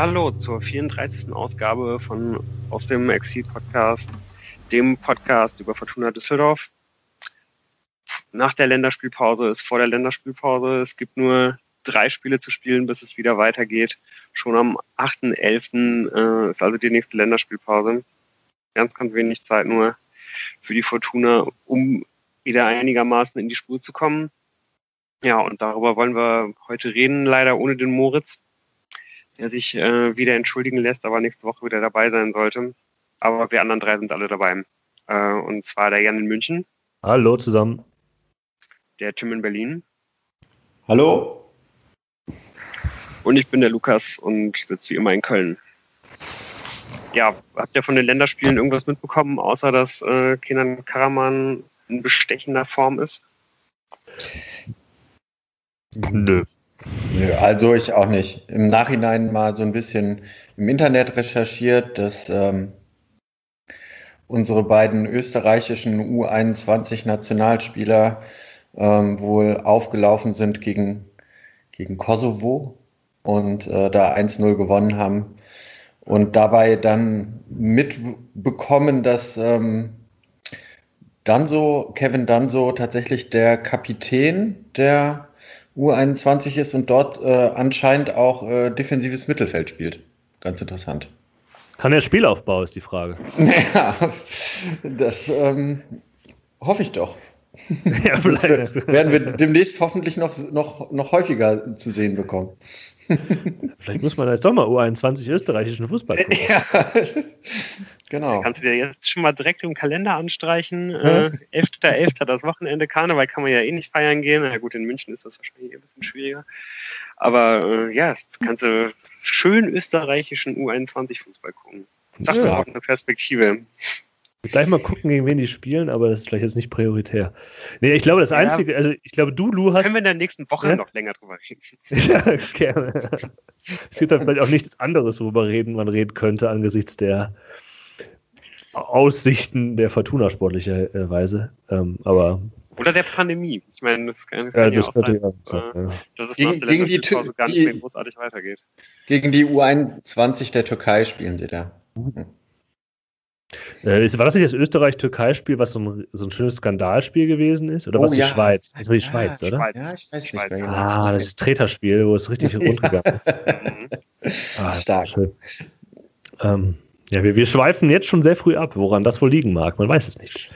Ja, hallo zur 34. Ausgabe von aus dem Exil Podcast, dem Podcast über Fortuna Düsseldorf. Nach der Länderspielpause ist vor der Länderspielpause. Es gibt nur drei Spiele zu spielen, bis es wieder weitergeht. Schon am 8.11. Äh, ist also die nächste Länderspielpause. Ganz, ganz wenig Zeit nur für die Fortuna, um wieder einigermaßen in die Spur zu kommen. Ja, und darüber wollen wir heute reden, leider ohne den Moritz der sich äh, wieder entschuldigen lässt, aber nächste Woche wieder dabei sein sollte. Aber wir anderen drei sind alle dabei. Äh, und zwar der Jan in München. Hallo zusammen. Der Tim in Berlin. Hallo. Und ich bin der Lukas und sitze wie immer in Köln. Ja, habt ihr von den Länderspielen irgendwas mitbekommen, außer dass äh, Kenan Karaman in bestechender Form ist? Nö. Also ich auch nicht. Im Nachhinein mal so ein bisschen im Internet recherchiert, dass ähm, unsere beiden österreichischen U21-Nationalspieler ähm, wohl aufgelaufen sind gegen, gegen Kosovo und äh, da 1-0 gewonnen haben. Und dabei dann mitbekommen, dass ähm, Danso, Kevin Danso tatsächlich der Kapitän der U21 ist und dort äh, anscheinend auch äh, defensives Mittelfeld spielt. Ganz interessant. Kann er Spielaufbau, ist die Frage. Ja, das ähm, hoffe ich doch. Ja, das werden wir demnächst hoffentlich noch, noch, noch häufiger zu sehen bekommen. Vielleicht muss man jetzt doch mal U21 österreichischen Fußball gucken. Ja, genau. Da kannst du dir jetzt schon mal direkt im Kalender anstreichen. Äh, 11.11. das Wochenende Karneval kann man ja eh nicht feiern gehen. Na gut, in München ist das wahrscheinlich ein bisschen schwieriger. Aber äh, ja, kannst du schön österreichischen U21 Fußball gucken. Das ja. ist auch eine Perspektive. Gleich mal gucken, gegen wen die spielen, aber das ist vielleicht jetzt nicht prioritär. Nee, ich glaube, das ja. Einzige, also ich glaube, du, Lu hast. Können wir in der nächsten Woche ja? noch länger drüber reden? ja, gerne. Es gibt dann vielleicht auch nichts anderes, worüber reden, man reden könnte, angesichts der Aussichten der Fortuna sportlicherweise. Ähm, aber. Oder der Pandemie. Ich meine, das kann, kann ja, das ja auch sein, äh, ja. dass es gegen, gegen die, gar nicht mehr großartig weitergeht. Gegen die U21 der Türkei spielen sie da. Mhm. Äh, war das nicht das Österreich-Türkei-Spiel, was so ein, so ein schönes Skandalspiel gewesen ist? Oder oh, was die ja. Schweiz? Das war die Schweiz, ja, oder? Schweiz. Ja, ich weiß nicht mehr genau. Ah, das Treterspiel, wo es richtig rund gegangen ist. ah, Stark. Schön. Ähm, ja, wir, wir schweifen jetzt schon sehr früh ab, woran das wohl liegen mag. Man weiß es nicht.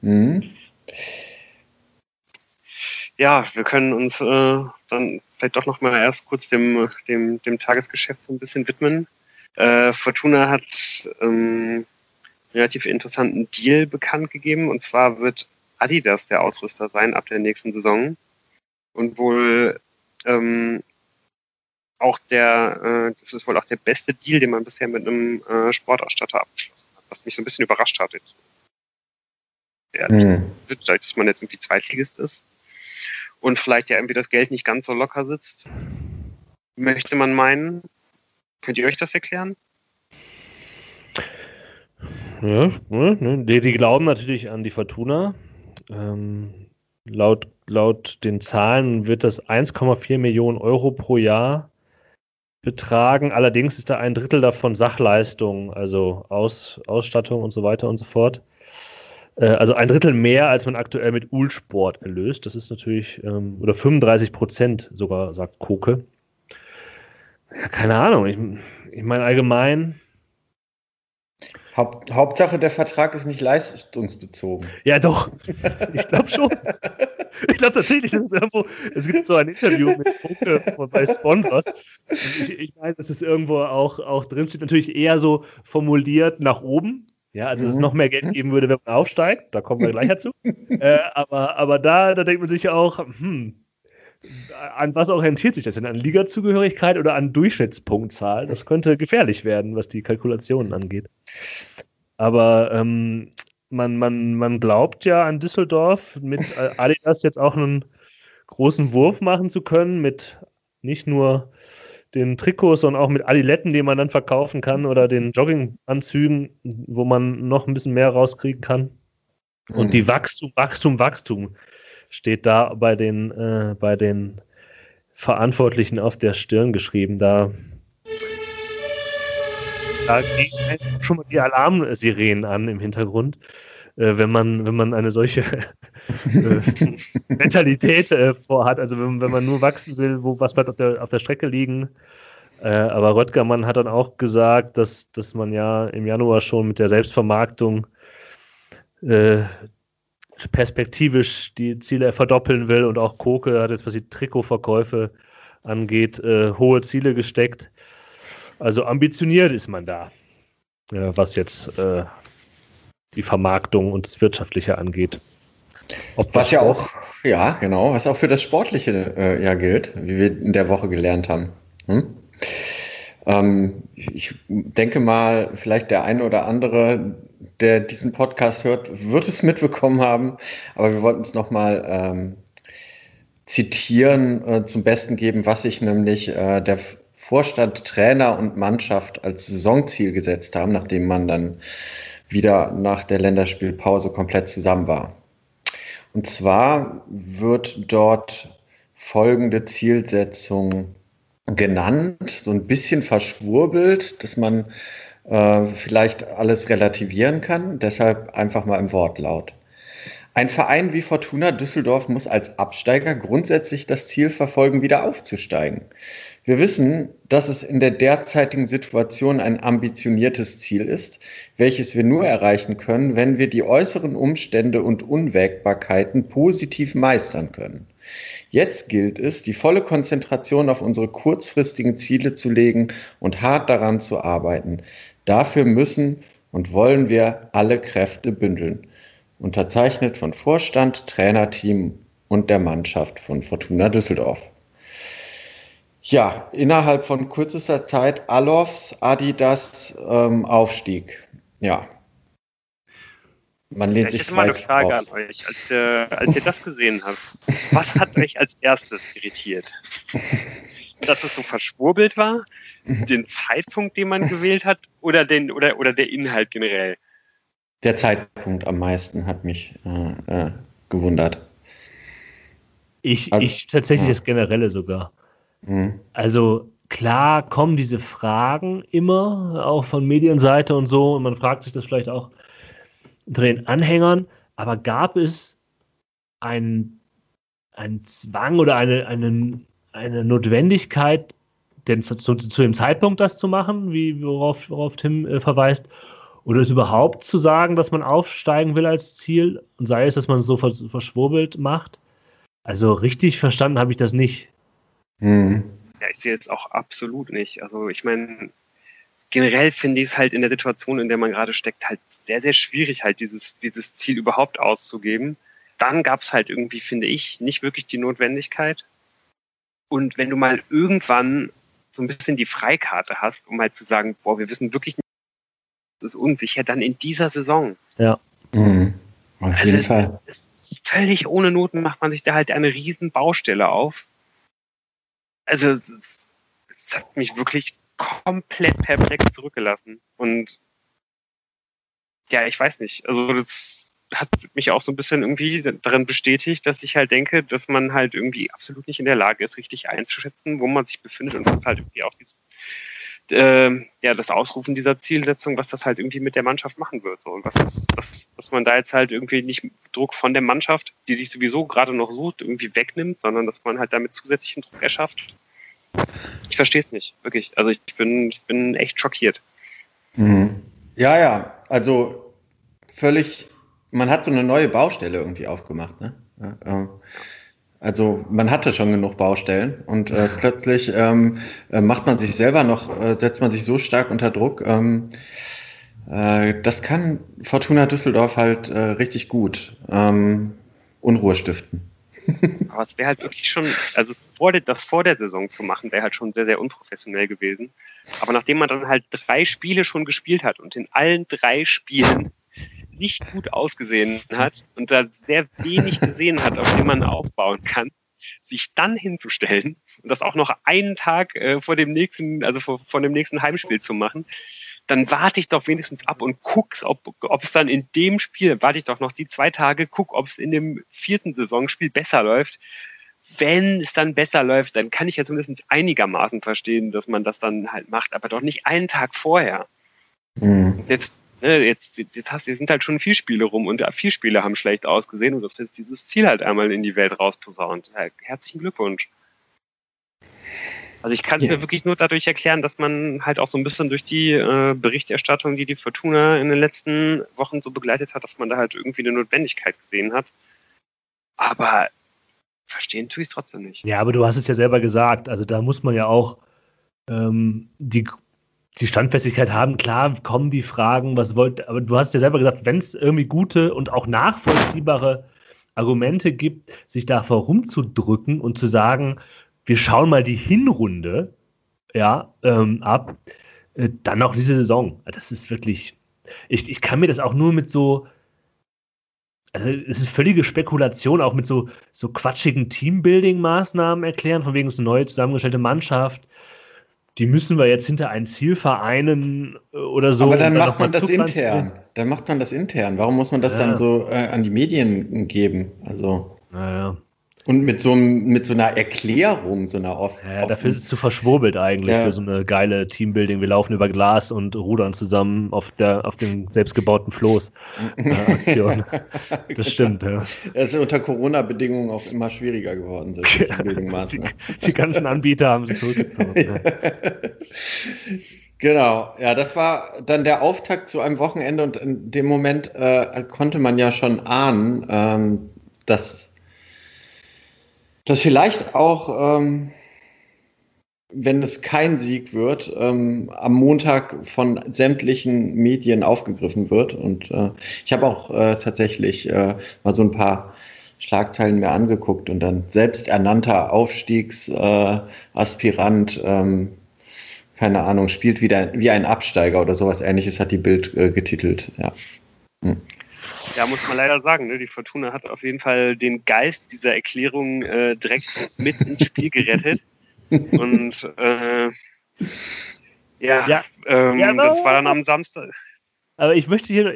Mhm. Ja, wir können uns äh, dann vielleicht doch noch mal erst kurz dem, dem, dem Tagesgeschäft so ein bisschen widmen. Äh, Fortuna hat ähm, relativ interessanten Deal bekannt gegeben. Und zwar wird Adidas der Ausrüster sein ab der nächsten Saison. Und wohl ähm, auch der, äh, das ist wohl auch der beste Deal, den man bisher mit einem äh, Sportausstatter abgeschlossen hat, was mich so ein bisschen überrascht hat. Jetzt. Ja, mhm. dass man jetzt irgendwie Zweitligist ist und vielleicht ja irgendwie das Geld nicht ganz so locker sitzt, möchte man meinen. Könnt ihr euch das erklären? Ja, ne, die, die, glauben natürlich an die Fortuna. Ähm, laut, laut den Zahlen wird das 1,4 Millionen Euro pro Jahr betragen. Allerdings ist da ein Drittel davon Sachleistung, also Aus, Ausstattung und so weiter und so fort. Äh, also ein Drittel mehr, als man aktuell mit Ulsport erlöst. Das ist natürlich, ähm, oder 35 Prozent sogar, sagt Koke. Ja, keine Ahnung. Ich, ich meine, allgemein Haupt, Hauptsache, der Vertrag ist nicht leistungsbezogen. Ja, doch. Ich glaube schon. ich glaube tatsächlich, dass es irgendwo, es gibt so ein Interview mit Funke bei Sponsors. Ich, ich meine, dass es irgendwo auch, auch drin steht, natürlich eher so formuliert nach oben. Ja, also, dass es mhm. noch mehr Geld geben würde, wenn man aufsteigt. Da kommen wir gleich dazu. äh, aber, aber da, da denkt man sich auch, hm, an was orientiert sich das denn? An Ligazugehörigkeit oder an Durchschnittspunktzahl? Das könnte gefährlich werden, was die Kalkulationen angeht. Aber ähm, man, man, man glaubt ja an Düsseldorf, mit Adidas jetzt auch einen großen Wurf machen zu können, mit nicht nur den Trikots, sondern auch mit Adiletten, die man dann verkaufen kann oder den Jogginganzügen, wo man noch ein bisschen mehr rauskriegen kann. Und mhm. die Wachstum, Wachstum, Wachstum steht da bei den, äh, bei den Verantwortlichen auf der Stirn geschrieben. Da da gehen schon mal die Alarmsirenen an im Hintergrund, äh, wenn, man, wenn man eine solche äh, Mentalität äh, vorhat. Also wenn, wenn man nur wachsen will, wo was bleibt auf der, auf der Strecke liegen. Äh, aber Röttgermann hat dann auch gesagt, dass, dass man ja im Januar schon mit der Selbstvermarktung äh, perspektivisch die Ziele verdoppeln will und auch Koke hat jetzt, was die Trikotverkäufe angeht, äh, hohe Ziele gesteckt. Also ambitioniert ist man da, ja, was jetzt äh, die Vermarktung und das Wirtschaftliche angeht. Ob was ja auch, ja, genau, was auch für das Sportliche äh, ja gilt, wie wir in der Woche gelernt haben. Hm? Ähm, ich denke mal, vielleicht der eine oder andere, der diesen Podcast hört, wird es mitbekommen haben, aber wir wollten es nochmal ähm, zitieren, äh, zum Besten geben, was sich nämlich äh, der Vorstand, Trainer und Mannschaft als Saisonziel gesetzt haben, nachdem man dann wieder nach der Länderspielpause komplett zusammen war. Und zwar wird dort folgende Zielsetzung genannt, so ein bisschen verschwurbelt, dass man äh, vielleicht alles relativieren kann. Deshalb einfach mal im Wortlaut. Ein Verein wie Fortuna Düsseldorf muss als Absteiger grundsätzlich das Ziel verfolgen, wieder aufzusteigen. Wir wissen, dass es in der derzeitigen Situation ein ambitioniertes Ziel ist, welches wir nur erreichen können, wenn wir die äußeren Umstände und Unwägbarkeiten positiv meistern können. Jetzt gilt es, die volle Konzentration auf unsere kurzfristigen Ziele zu legen und hart daran zu arbeiten. Dafür müssen und wollen wir alle Kräfte bündeln. Unterzeichnet von Vorstand, Trainerteam und der Mannschaft von Fortuna Düsseldorf. Ja, innerhalb von kürzester Zeit Alofs, Adidas, ähm, Aufstieg. Ja, man lehnt sich ich hätte mal eine Frage raus. an euch, als, äh, als ihr das gesehen habt. Was hat euch als erstes irritiert? Dass es so verschwurbelt war? Den Zeitpunkt, den man gewählt hat? Oder, den, oder, oder der Inhalt generell? Der Zeitpunkt am meisten hat mich äh, äh, gewundert. Ich, also, ich tatsächlich ja. das Generelle sogar. Mhm. Also klar kommen diese Fragen immer, auch von Medienseite und so, und man fragt sich das vielleicht auch, unter den Anhängern, aber gab es einen, einen Zwang oder eine, eine, eine Notwendigkeit, denn zu, zu, dem Zeitpunkt das zu machen, wie, worauf, worauf Tim äh, verweist, oder es überhaupt zu sagen, dass man aufsteigen will als Ziel und sei es, dass man es so vers verschwurbelt macht? Also richtig verstanden habe ich das nicht. Mhm. Ja, ich sehe es auch absolut nicht. Also ich meine, generell finde ich es halt in der Situation, in der man gerade steckt, halt sehr, sehr schwierig, halt dieses, dieses Ziel überhaupt auszugeben. Dann gab es halt irgendwie, finde ich, nicht wirklich die Notwendigkeit. Und wenn du mal irgendwann so ein bisschen die Freikarte hast, um halt zu sagen, boah, wir wissen wirklich nicht, das ist unsicher, dann in dieser Saison. Ja. Mhm. Auf also jeden Fall. Völlig ohne Noten macht man sich da halt eine riesen Baustelle auf. Also es, es hat mich wirklich komplett perplex zurückgelassen. Und ja, ich weiß nicht. Also das hat mich auch so ein bisschen irgendwie darin bestätigt, dass ich halt denke, dass man halt irgendwie absolut nicht in der Lage ist, richtig einzuschätzen, wo man sich befindet und was halt irgendwie auch dieses, äh, ja, das Ausrufen dieser Zielsetzung, was das halt irgendwie mit der Mannschaft machen wird. So. Und was ist, dass, dass man da jetzt halt irgendwie nicht Druck von der Mannschaft, die sich sowieso gerade noch sucht, irgendwie wegnimmt, sondern dass man halt damit zusätzlichen Druck erschafft. Ich verstehe es nicht, wirklich. Also ich bin, ich bin echt schockiert. Mhm. Ja, ja, also völlig, man hat so eine neue Baustelle irgendwie aufgemacht. Ne? Ja, äh, also man hatte schon genug Baustellen und äh, plötzlich ähm, äh, macht man sich selber noch, äh, setzt man sich so stark unter Druck. Ähm, äh, das kann Fortuna Düsseldorf halt äh, richtig gut. Ähm, Unruhe stiften. Aber es wäre halt wirklich schon, also vor der, das vor der Saison zu machen, wäre halt schon sehr, sehr unprofessionell gewesen. Aber nachdem man dann halt drei Spiele schon gespielt hat und in allen drei Spielen nicht gut ausgesehen hat und da sehr wenig gesehen hat, auf dem man aufbauen kann, sich dann hinzustellen und das auch noch einen Tag äh, vor dem nächsten, also vor, vor dem nächsten Heimspiel zu machen, dann warte ich doch wenigstens ab und guck's, ob es dann in dem Spiel, warte ich doch noch die zwei Tage, guck, ob es in dem vierten Saisonspiel besser läuft. Wenn es dann besser läuft, dann kann ich ja zumindest einigermaßen verstehen, dass man das dann halt macht, aber doch nicht einen Tag vorher. Mhm. Jetzt, ne, jetzt, jetzt hast, jetzt sind halt schon vier Spiele rum und vier Spiele haben schlecht ausgesehen und das ist dieses Ziel halt einmal in die Welt rausposaunt. Herzlichen Glückwunsch. Also ich kann es yeah. mir wirklich nur dadurch erklären, dass man halt auch so ein bisschen durch die äh, Berichterstattung, die die Fortuna in den letzten Wochen so begleitet hat, dass man da halt irgendwie eine Notwendigkeit gesehen hat. Aber verstehen tue ich es trotzdem nicht. Ja, aber du hast es ja selber gesagt. Also da muss man ja auch ähm, die, die Standfestigkeit haben. Klar kommen die Fragen, was wollt, aber du hast ja selber gesagt, wenn es irgendwie gute und auch nachvollziehbare Argumente gibt, sich davor rumzudrücken und zu sagen, wir schauen mal die Hinrunde ja, ähm, ab, äh, dann noch diese Saison. Das ist wirklich, ich, ich kann mir das auch nur mit so, also es ist völlige Spekulation, auch mit so, so quatschigen Teambuilding-Maßnahmen erklären, von wegen es eine neue zusammengestellte Mannschaft. Die müssen wir jetzt hinter ein Ziel vereinen äh, oder so. Aber dann macht man das intern. Dann macht man das intern. Warum muss man das ja. dann so äh, an die Medien geben? Also. Naja. Und mit so, mit so einer Erklärung, so einer off Ja, dafür ist es zu verschwurbelt eigentlich, ja. für so eine geile Teambuilding. Wir laufen über Glas und rudern zusammen auf, der, auf dem selbstgebauten Floß. Aktion. Das stimmt, ja. Das ist unter Corona-Bedingungen auch immer schwieriger geworden, solche die, die ganzen Anbieter haben sich zurückgezogen. Genau, ja, das war dann der Auftakt zu einem Wochenende und in dem Moment äh, konnte man ja schon ahnen, ähm, dass dass vielleicht auch, ähm, wenn es kein Sieg wird, ähm, am Montag von sämtlichen Medien aufgegriffen wird. Und äh, ich habe auch äh, tatsächlich äh, mal so ein paar Schlagzeilen mir angeguckt und dann selbsternannter Aufstiegsaspirant, ähm, keine Ahnung, spielt wieder wie ein Absteiger oder sowas ähnliches, hat die Bild äh, getitelt. Ja. Hm. Ja, muss man leider sagen, ne? die Fortuna hat auf jeden Fall den Geist dieser Erklärung äh, direkt mit ins Spiel gerettet. Und äh, ja, ja. Ähm, ja das war dann am Samstag. Aber ich möchte hier,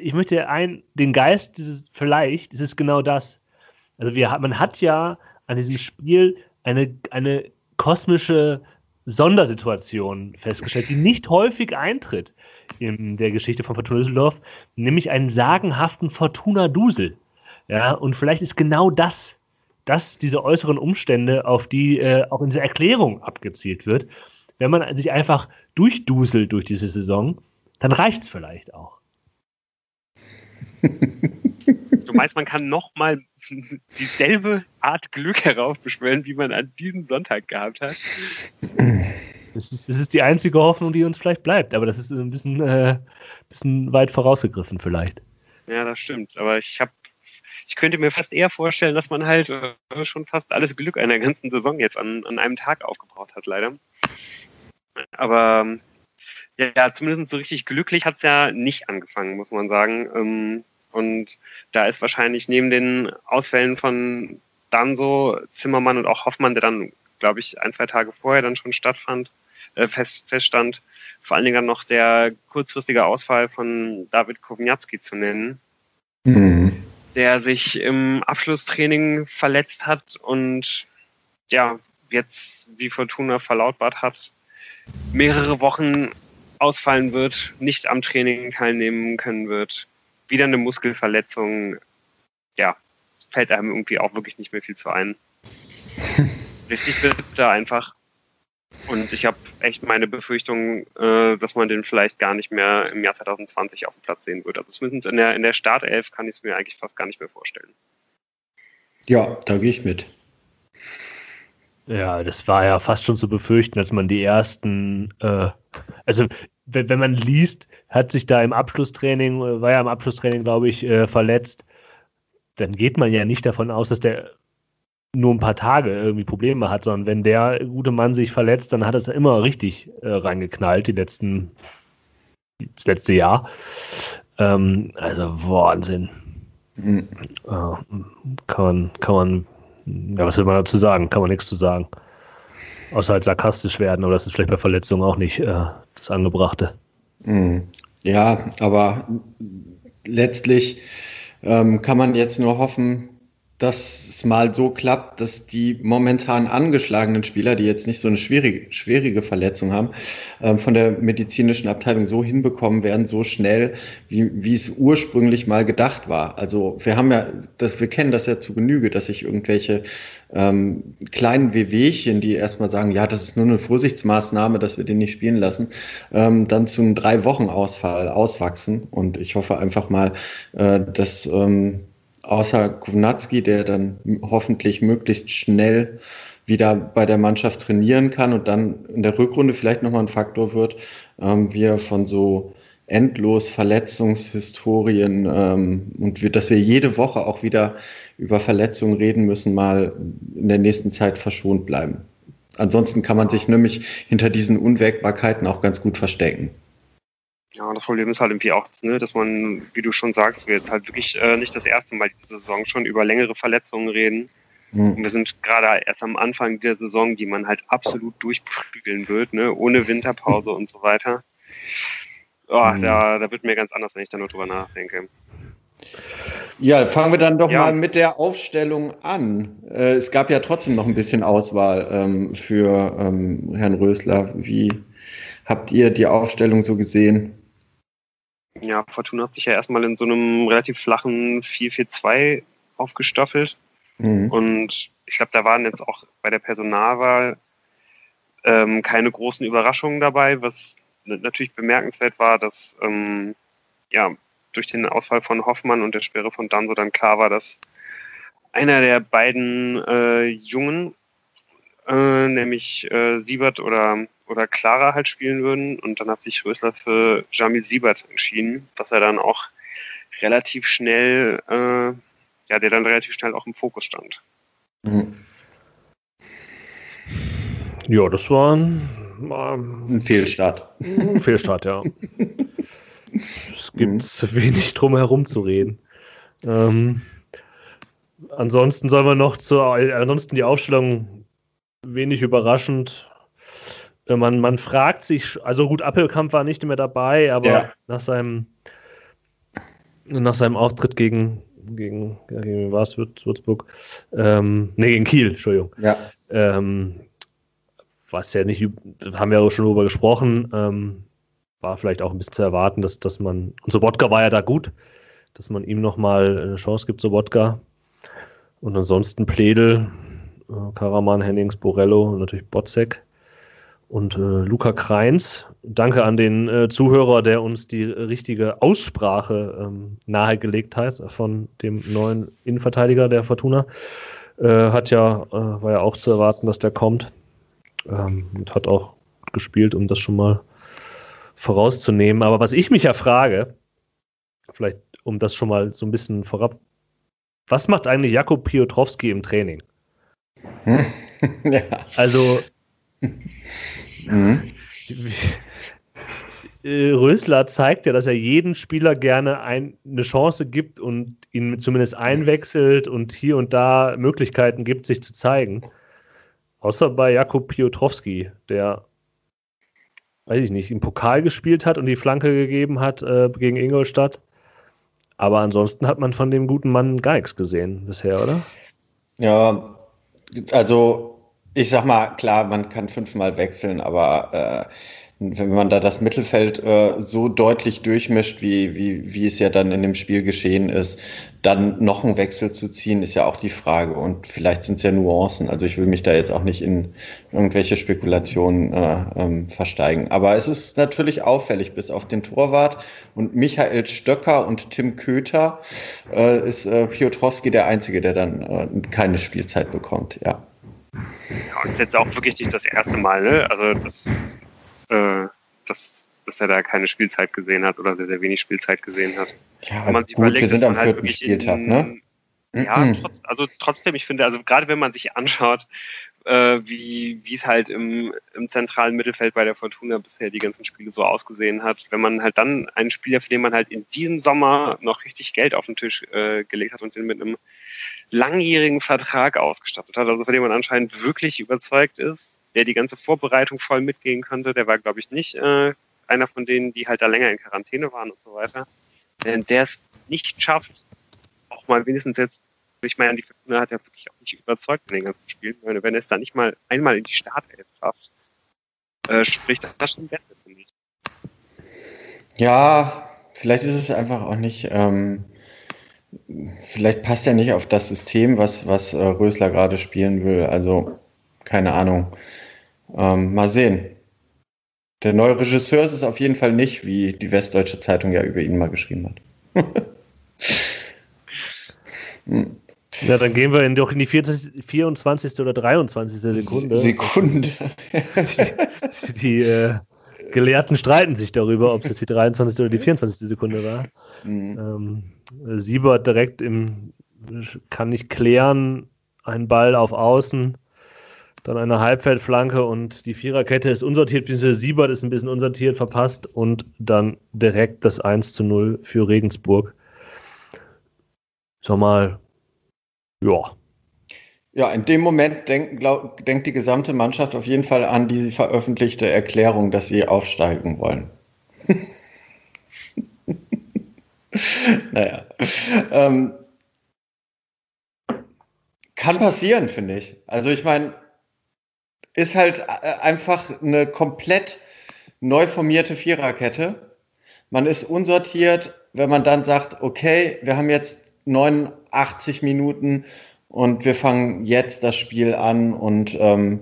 ich möchte ein, den Geist dieses, vielleicht, ist es genau das. Also wir, man hat ja an diesem Spiel eine, eine kosmische Sondersituation festgestellt, die nicht häufig eintritt in der Geschichte von Fortuna Düsseldorf, nämlich einen sagenhaften Fortuna-Dusel. Ja, und vielleicht ist genau das, dass diese äußeren Umstände, auf die äh, auch in dieser Erklärung abgezielt wird, wenn man sich einfach durchduselt durch diese Saison, dann reicht es vielleicht auch. Meinst, man kann nochmal dieselbe Art Glück heraufbeschwören, wie man an diesem Sonntag gehabt hat? Das ist, das ist die einzige Hoffnung, die uns vielleicht bleibt, aber das ist ein bisschen, äh, bisschen weit vorausgegriffen vielleicht. Ja, das stimmt. Aber ich habe ich könnte mir fast eher vorstellen, dass man halt äh, schon fast alles Glück einer ganzen Saison jetzt an, an einem Tag aufgebraucht hat, leider. Aber ja, zumindest so richtig glücklich hat es ja nicht angefangen, muss man sagen. Ähm, und da ist wahrscheinlich neben den Ausfällen von Danso, Zimmermann und auch Hoffmann, der dann, glaube ich, ein, zwei Tage vorher dann schon stattfand, äh, fest, feststand, vor allen Dingen dann noch der kurzfristige Ausfall von David Kowniatski zu nennen, mhm. der sich im Abschlusstraining verletzt hat und ja, jetzt, wie Fortuna verlautbart hat, mehrere Wochen ausfallen wird, nicht am Training teilnehmen können wird wieder eine Muskelverletzung, ja, fällt einem irgendwie auch wirklich nicht mehr viel zu ein. Richtig bitter einfach. Und ich habe echt meine Befürchtung, äh, dass man den vielleicht gar nicht mehr im Jahr 2020 auf dem Platz sehen wird. Also zumindest in der, in der Startelf kann ich es mir eigentlich fast gar nicht mehr vorstellen. Ja, da gehe ich mit. Ja, das war ja fast schon zu befürchten, als man die ersten, äh, also wenn, man liest, hat sich da im Abschlusstraining, äh, war ja im Abschlusstraining, glaube ich, äh, verletzt, dann geht man ja nicht davon aus, dass der nur ein paar Tage irgendwie Probleme hat, sondern wenn der gute Mann sich verletzt, dann hat es immer richtig äh, reingeknallt, die letzten, das letzte Jahr. Ähm, also Wahnsinn. Mhm. Äh, kann man, kann man, ja, was will man dazu sagen? Kann man nichts zu sagen. Außer halt sarkastisch werden, oder das ist vielleicht bei Verletzungen auch nicht äh, das Angebrachte. Mhm. Ja, aber letztlich ähm, kann man jetzt nur hoffen, dass es mal so klappt, dass die momentan angeschlagenen Spieler, die jetzt nicht so eine schwierige, schwierige Verletzung haben, ähm, von der medizinischen Abteilung so hinbekommen werden, so schnell, wie, wie es ursprünglich mal gedacht war. Also wir haben ja, das, wir kennen das ja zu Genüge, dass sich irgendwelche ähm, kleinen Wehwehchen, die erstmal sagen, ja, das ist nur eine Vorsichtsmaßnahme, dass wir den nicht spielen lassen, ähm, dann einem drei Wochen Ausfall auswachsen. Und ich hoffe einfach mal, äh, dass ähm, außer Kovnatski, der dann hoffentlich möglichst schnell wieder bei der Mannschaft trainieren kann und dann in der Rückrunde vielleicht nochmal ein Faktor wird, ähm, wir von so endlos Verletzungshistorien ähm, und wir, dass wir jede Woche auch wieder über Verletzungen reden müssen, mal in der nächsten Zeit verschont bleiben. Ansonsten kann man sich nämlich hinter diesen Unwägbarkeiten auch ganz gut verstecken. Ja, das Problem ist halt irgendwie auch, ne, dass man, wie du schon sagst, wir jetzt halt wirklich äh, nicht das erste Mal diese Saison schon über längere Verletzungen reden. Mhm. Und wir sind gerade erst am Anfang der Saison, die man halt absolut durchprügeln wird, ne, ohne Winterpause und so weiter. Oh, mhm. da, da wird mir ganz anders, wenn ich da nur drüber nachdenke. Ja, fangen wir dann doch ja. mal mit der Aufstellung an. Äh, es gab ja trotzdem noch ein bisschen Auswahl ähm, für ähm, Herrn Rösler. Wie habt ihr die Aufstellung so gesehen? Ja, Fortuna hat sich ja erstmal in so einem relativ flachen 4-4-2 aufgestaffelt. Mhm. Und ich glaube, da waren jetzt auch bei der Personalwahl ähm, keine großen Überraschungen dabei, was natürlich bemerkenswert war, dass ähm, ja, durch den Ausfall von Hoffmann und der Sperre von Danso dann klar war, dass einer der beiden äh, Jungen, äh, nämlich äh, Siebert oder oder Clara halt spielen würden. Und dann hat sich Rösler für Jamil Siebert entschieden, was er dann auch relativ schnell, äh, ja, der dann relativ schnell auch im Fokus stand. Mhm. Ja, das war ein, ein Fehlstart. Ein Fehlstart, ja. es gibt mhm. wenig drum herum zu reden. Ähm, ansonsten sollen wir noch zur, ansonsten die Aufstellung wenig überraschend. Äh, man, man fragt sich, also gut, Appelkamp war nicht mehr dabei, aber ja. nach seinem nach seinem Auftritt gegen gegen, gegen was Würzburg, ähm, nee, gegen Kiel, Entschuldigung. Ja. Ähm, was ja nicht, haben wir ja schon darüber gesprochen, ähm, war vielleicht auch ein bisschen zu erwarten, dass, dass man, und Sobotka war ja da gut, dass man ihm nochmal eine Chance gibt, Sobotka. Und ansonsten Pledel, äh, Karaman, Hennings, Borello und natürlich Botzek und äh, Luca Kreins. Danke an den äh, Zuhörer, der uns die richtige Aussprache ähm, nahegelegt hat von dem neuen Innenverteidiger der Fortuna. Äh, hat ja, äh, war ja auch zu erwarten, dass der kommt. Ähm, und hat auch gespielt, um das schon mal vorauszunehmen. Aber was ich mich ja frage, vielleicht um das schon mal so ein bisschen vorab, was macht eigentlich Jakob Piotrowski im Training? ja. Also Mhm. Rösler zeigt ja, dass er jedem Spieler gerne ein, eine Chance gibt und ihn zumindest einwechselt und hier und da Möglichkeiten gibt, sich zu zeigen. Außer bei Jakub Piotrowski, der, weiß ich nicht, im Pokal gespielt hat und die Flanke gegeben hat äh, gegen Ingolstadt. Aber ansonsten hat man von dem guten Mann gar nichts gesehen bisher, oder? Ja, also ich sag mal, klar, man kann fünfmal wechseln, aber äh, wenn man da das Mittelfeld äh, so deutlich durchmischt, wie, wie, wie es ja dann in dem Spiel geschehen ist, dann noch einen Wechsel zu ziehen, ist ja auch die Frage. Und vielleicht sind es ja Nuancen. Also ich will mich da jetzt auch nicht in irgendwelche Spekulationen äh, ähm, versteigen. Aber es ist natürlich auffällig, bis auf den Torwart und Michael Stöcker und Tim Köter äh, ist äh, Piotrowski der Einzige, der dann äh, keine Spielzeit bekommt. Ja. Ja, ist jetzt auch wirklich nicht das erste Mal, ne? Also, das, äh, das, dass er da keine Spielzeit gesehen hat oder sehr, sehr wenig Spielzeit gesehen hat. Ja, man gut, überlegt, wir sind am halt vierten halt Spieltag, in, ne? Ja, trotz, also trotzdem, ich finde, also gerade wenn man sich anschaut, äh, wie wie es halt im, im zentralen Mittelfeld bei der Fortuna bisher die ganzen Spiele so ausgesehen hat, wenn man halt dann einen Spieler, für den man halt in diesem Sommer noch richtig Geld auf den Tisch äh, gelegt hat und den mit einem langjährigen Vertrag ausgestattet hat, also von dem man anscheinend wirklich überzeugt ist, der die ganze Vorbereitung voll mitgehen konnte. Der war, glaube ich, nicht äh, einer von denen, die halt da länger in Quarantäne waren und so weiter. Wenn der es nicht schafft, auch mal wenigstens jetzt ich meine, die Fortuna hat ja wirklich auch nicht überzeugt in den ganzen Spielen. Wenn es da nicht mal einmal in die Startelf schafft, äh, spricht das schon besser, finde ich. Ja, vielleicht ist es einfach auch nicht, ähm, vielleicht passt er nicht auf das System, was, was äh, Rösler gerade spielen will. Also, keine Ahnung. Ähm, mal sehen. Der neue Regisseur ist es auf jeden Fall nicht, wie die Westdeutsche Zeitung ja über ihn mal geschrieben hat. Ja, dann gehen wir in, doch in die 24. oder 23. Sekunde. Sekunde. Die, die äh, Gelehrten streiten sich darüber, ob es jetzt die 23. oder die 24. Sekunde war. Mhm. Ähm, Siebert direkt im, kann nicht klären, ein Ball auf Außen, dann eine Halbfeldflanke und die Viererkette ist unsortiert, beziehungsweise Siebert ist ein bisschen unsortiert, verpasst und dann direkt das 1 zu 0 für Regensburg. Sag mal, ja. Ja, in dem Moment denk, glaub, denkt die gesamte Mannschaft auf jeden Fall an die veröffentlichte Erklärung, dass sie aufsteigen wollen. naja. Ähm, kann passieren, finde ich. Also ich meine, ist halt äh, einfach eine komplett neu formierte Viererkette. Man ist unsortiert, wenn man dann sagt, okay, wir haben jetzt 89 Minuten und wir fangen jetzt das Spiel an und ähm,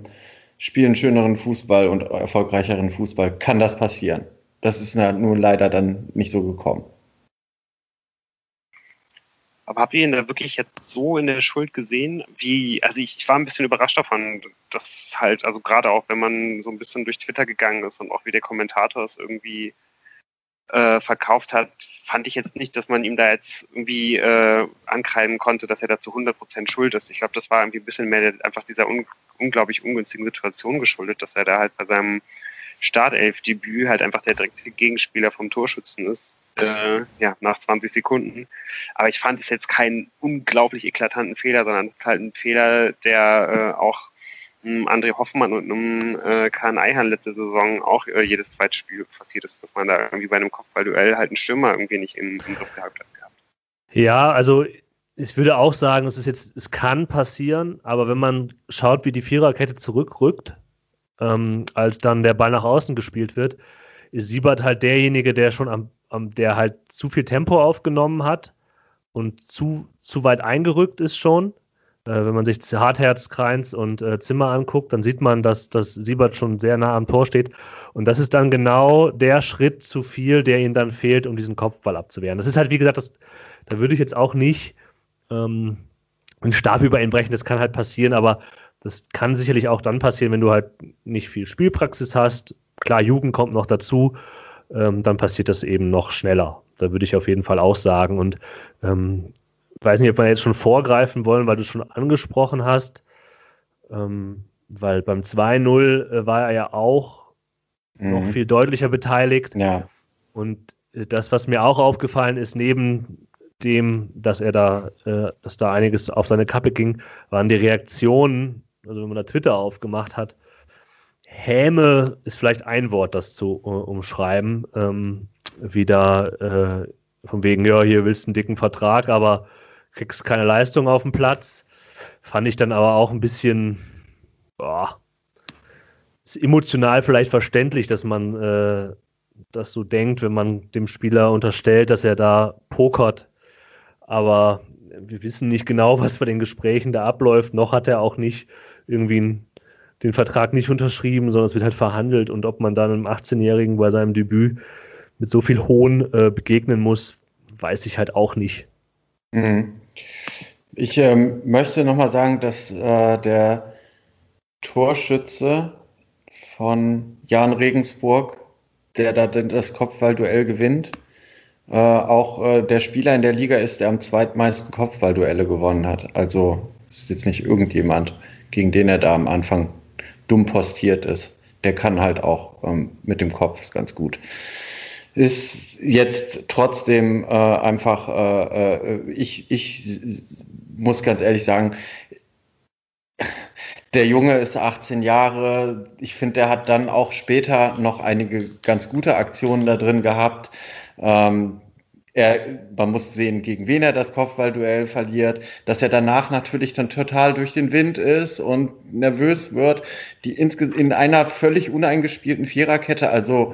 spielen schöneren Fußball und erfolgreicheren Fußball, kann das passieren. Das ist nur leider dann nicht so gekommen. Aber habt ihr ihn da wirklich jetzt so in der Schuld gesehen? Wie, also ich, war ein bisschen überrascht davon, dass halt, also gerade auch wenn man so ein bisschen durch Twitter gegangen ist und auch wie der Kommentator es irgendwie äh, verkauft hat, fand ich jetzt nicht, dass man ihm da jetzt irgendwie äh, ankreiden konnte, dass er da zu 100% schuld ist. Ich glaube, das war irgendwie ein bisschen mehr einfach dieser un unglaublich ungünstigen Situation geschuldet, dass er da halt bei seinem Startelf-Debüt halt einfach der direkte Gegenspieler vom Torschützen ist. Äh, ja, nach 20 Sekunden. Aber ich fand es jetzt keinen unglaublich eklatanten Fehler, sondern halt ein Fehler, der äh, auch einem André Hoffmann und einem äh, Kahn Eihan letzte Saison auch äh, jedes zweite Spiel passiert ist, dass man da irgendwie bei einem Kopfballduell halt einen Stürmer irgendwie nicht im, im Griff gehabt hat. Ja, also ich würde auch sagen, es ist jetzt, es kann passieren, aber wenn man schaut, wie die Viererkette zurückrückt, ähm, als dann der Ball nach außen gespielt wird, ist Siebert halt derjenige, der schon am, der halt zu viel Tempo aufgenommen hat und zu, zu weit eingerückt ist schon äh, wenn man sich Hartherz, Kreins und äh, Zimmer anguckt, dann sieht man, dass, dass Siebert schon sehr nah am Tor steht. Und das ist dann genau der Schritt zu viel, der ihm dann fehlt, um diesen Kopfball abzuwehren. Das ist halt, wie gesagt, das, da würde ich jetzt auch nicht ähm, einen Stab über ihn brechen. Das kann halt passieren, aber das kann sicherlich auch dann passieren, wenn du halt nicht viel Spielpraxis hast. Klar, Jugend kommt noch dazu, ähm, dann passiert das eben noch schneller. Da würde ich auf jeden Fall auch sagen. Und ähm, weiß nicht, ob wir jetzt schon vorgreifen wollen, weil du es schon angesprochen hast. Ähm, weil beim 2-0 äh, war er ja auch mhm. noch viel deutlicher beteiligt. Ja. Und äh, das, was mir auch aufgefallen ist, neben dem, dass er da, äh, dass da einiges auf seine Kappe ging, waren die Reaktionen, also wenn man da Twitter aufgemacht hat. Häme ist vielleicht ein Wort, das zu uh, umschreiben. Ähm, wie da äh, von wegen, ja, hier willst du einen dicken Vertrag, aber kriegst keine Leistung auf dem Platz. Fand ich dann aber auch ein bisschen, boah, ist emotional vielleicht verständlich, dass man äh, das so denkt, wenn man dem Spieler unterstellt, dass er da pokert. Aber wir wissen nicht genau, was bei den Gesprächen da abläuft. Noch hat er auch nicht irgendwie einen, den Vertrag nicht unterschrieben, sondern es wird halt verhandelt. Und ob man dann einem 18-Jährigen bei seinem Debüt mit so viel Hohn äh, begegnen muss, weiß ich halt auch nicht. Mhm. Ich ähm, möchte nochmal sagen, dass äh, der Torschütze von Jan Regensburg, der da das Kopfballduell gewinnt, äh, auch äh, der Spieler in der Liga ist, der am zweitmeisten Kopfballduelle gewonnen hat. Also ist jetzt nicht irgendjemand, gegen den er da am Anfang dumm postiert ist. Der kann halt auch ähm, mit dem Kopf ist ganz gut ist jetzt trotzdem äh, einfach, äh, äh, ich, ich muss ganz ehrlich sagen, der Junge ist 18 Jahre. Ich finde, der hat dann auch später noch einige ganz gute Aktionen da drin gehabt. Ähm, er, man muss sehen, gegen wen er das Kopfballduell verliert, dass er danach natürlich dann total durch den Wind ist und nervös wird, die in einer völlig uneingespielten Viererkette. Also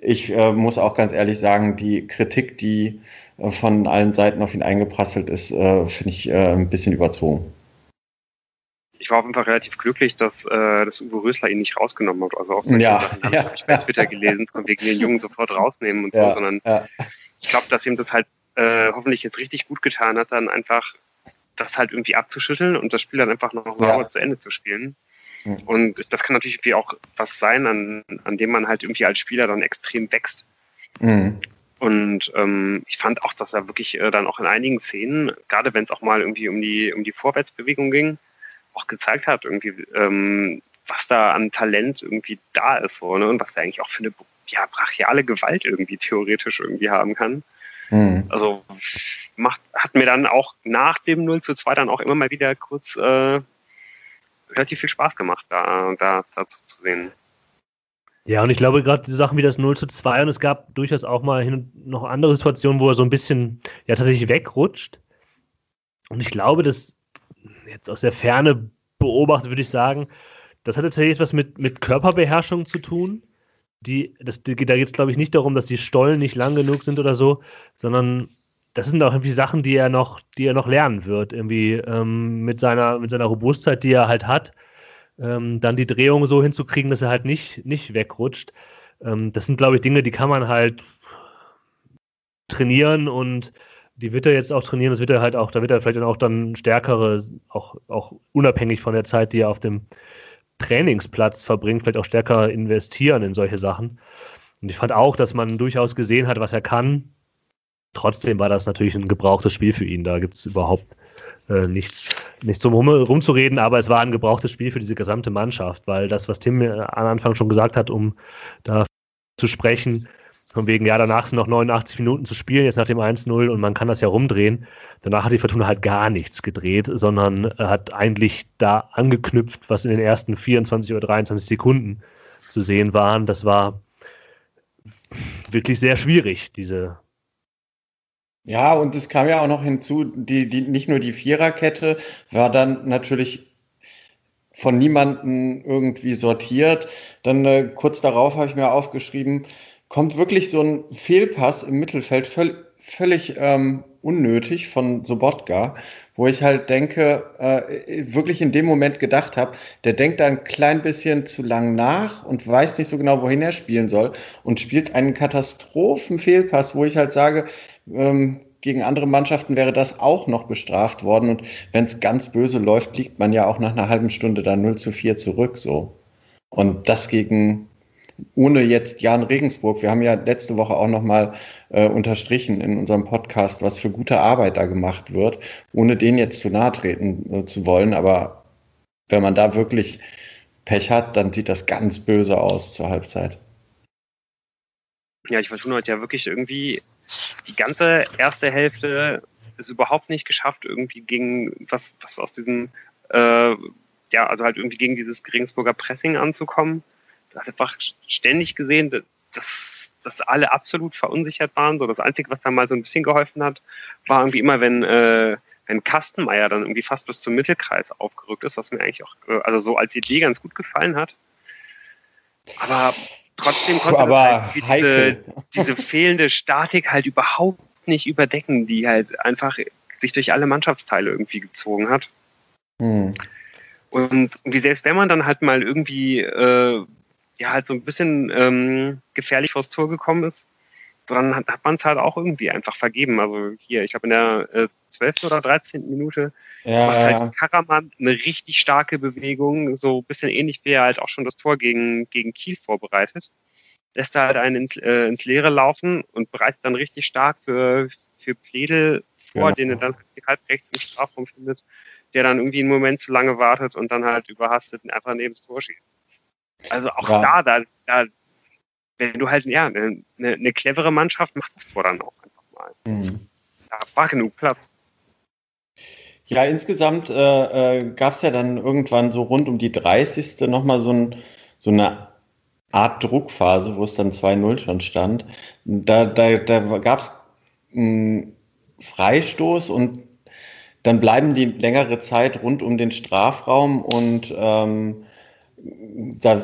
ich äh, muss auch ganz ehrlich sagen, die Kritik, die äh, von allen Seiten auf ihn eingeprasselt ist, äh, finde ich äh, ein bisschen überzogen ich war auf jeden Fall relativ glücklich, dass, äh, dass Uwe Rösler ihn nicht rausgenommen hat. Also auch solche ja, Sachen habe ja. ich bei Twitter gelesen, von wegen den Jungen sofort rausnehmen und so, ja, sondern ja. Ich glaube, dass ihm das halt äh, hoffentlich jetzt richtig gut getan hat, dann einfach das halt irgendwie abzuschütteln und das Spiel dann einfach noch sauber zu Ende zu spielen. Mhm. Und das kann natürlich irgendwie auch was sein, an, an dem man halt irgendwie als Spieler dann extrem wächst. Mhm. Und ähm, ich fand auch, dass er wirklich äh, dann auch in einigen Szenen, gerade wenn es auch mal irgendwie um die, um die Vorwärtsbewegung ging, auch gezeigt hat, irgendwie, ähm, was da an Talent irgendwie da ist, so, ne? Und was er eigentlich auch für eine ja, brachiale Gewalt irgendwie theoretisch irgendwie haben kann. Mhm. Also macht, hat mir dann auch nach dem 0 zu 2 dann auch immer mal wieder kurz äh, relativ viel Spaß gemacht, da, da dazu zu sehen. Ja, und ich glaube gerade die Sachen wie das 0 zu 2 und es gab durchaus auch mal hin noch andere Situationen, wo er so ein bisschen ja tatsächlich wegrutscht. Und ich glaube, dass jetzt aus der Ferne beobachtet, würde ich sagen, das hat tatsächlich etwas mit, mit Körperbeherrschung zu tun. Die, das, da geht es, glaube ich, nicht darum, dass die Stollen nicht lang genug sind oder so, sondern das sind auch irgendwie Sachen, die er noch, die er noch lernen wird, irgendwie ähm, mit, seiner, mit seiner Robustheit, die er halt hat, ähm, dann die Drehung so hinzukriegen, dass er halt nicht, nicht wegrutscht. Ähm, das sind, glaube ich, Dinge, die kann man halt trainieren und die wird er jetzt auch trainieren, das wird er halt auch, da wird er vielleicht dann auch dann stärkere, auch, auch unabhängig von der Zeit, die er auf dem Trainingsplatz verbringt, vielleicht auch stärker investieren in solche Sachen. Und ich fand auch, dass man durchaus gesehen hat, was er kann. Trotzdem war das natürlich ein gebrauchtes Spiel für ihn. Da gibt es überhaupt äh, nichts, nichts um rumzureden, aber es war ein gebrauchtes Spiel für diese gesamte Mannschaft, weil das, was Tim am Anfang schon gesagt hat, um da zu sprechen, von wegen, ja, danach sind noch 89 Minuten zu spielen, jetzt nach dem 1-0 und man kann das ja rumdrehen. Danach hat die Fortuna halt gar nichts gedreht, sondern hat eigentlich da angeknüpft, was in den ersten 24 oder 23 Sekunden zu sehen waren. Das war wirklich sehr schwierig, diese. Ja, und es kam ja auch noch hinzu, die, die, nicht nur die Viererkette war dann natürlich von niemandem irgendwie sortiert. Dann äh, kurz darauf habe ich mir aufgeschrieben, kommt wirklich so ein Fehlpass im Mittelfeld völ völlig ähm, unnötig von Sobotka, wo ich halt denke, äh, wirklich in dem Moment gedacht habe, der denkt da ein klein bisschen zu lang nach und weiß nicht so genau, wohin er spielen soll und spielt einen Katastrophenfehlpass, wo ich halt sage, ähm, gegen andere Mannschaften wäre das auch noch bestraft worden. Und wenn es ganz böse läuft, liegt man ja auch nach einer halben Stunde da 0 zu 4 zurück so. Und das gegen ohne jetzt Jan Regensburg, wir haben ja letzte Woche auch nochmal äh, unterstrichen in unserem Podcast, was für gute Arbeit da gemacht wird, ohne den jetzt zu nahe treten äh, zu wollen. Aber wenn man da wirklich Pech hat, dann sieht das ganz böse aus zur Halbzeit. Ja, ich versuche heute ja wirklich irgendwie die ganze erste Hälfte ist überhaupt nicht geschafft, irgendwie gegen was, was aus diesem, äh, ja, also halt irgendwie gegen dieses Regensburger Pressing anzukommen einfach ständig gesehen, dass, dass alle absolut verunsichert waren. So das Einzige, was da mal so ein bisschen geholfen hat, war irgendwie immer, wenn, äh, wenn Kastenmeier dann irgendwie fast bis zum Mittelkreis aufgerückt ist, was mir eigentlich auch äh, also so als Idee ganz gut gefallen hat. Aber trotzdem konnte Aber halt diese, diese fehlende Statik halt überhaupt nicht überdecken, die halt einfach sich durch alle Mannschaftsteile irgendwie gezogen hat. Hm. Und wie selbst wenn man dann halt mal irgendwie äh, ja halt so ein bisschen ähm, gefährlich vors Tor gekommen ist, dann hat, hat man es halt auch irgendwie einfach vergeben. Also hier, ich glaube in der äh, 12. oder 13. Minute ja, macht halt Karaman eine richtig starke Bewegung, so ein bisschen ähnlich wie er halt auch schon das Tor gegen, gegen Kiel vorbereitet. Lässt er halt einen ins, äh, ins Leere laufen und bereitet dann richtig stark für, für Pledel vor, ja. den er dann halb rechts im Strafraum findet, der dann irgendwie einen Moment zu lange wartet und dann halt überhastet einfach neben das Tor schießt. Also auch ja. da, da, da, wenn du halt, ja, eine, eine, clevere Mannschaft macht das Tor dann auch einfach mal. Mhm. Da war genug Platz. Ja, insgesamt äh, äh, gab es ja dann irgendwann so rund um die 30. nochmal so, ein, so eine Art Druckphase, wo es dann 2-0 schon stand. Da, da, da gab es einen Freistoß und dann bleiben die längere Zeit rund um den Strafraum und ähm, da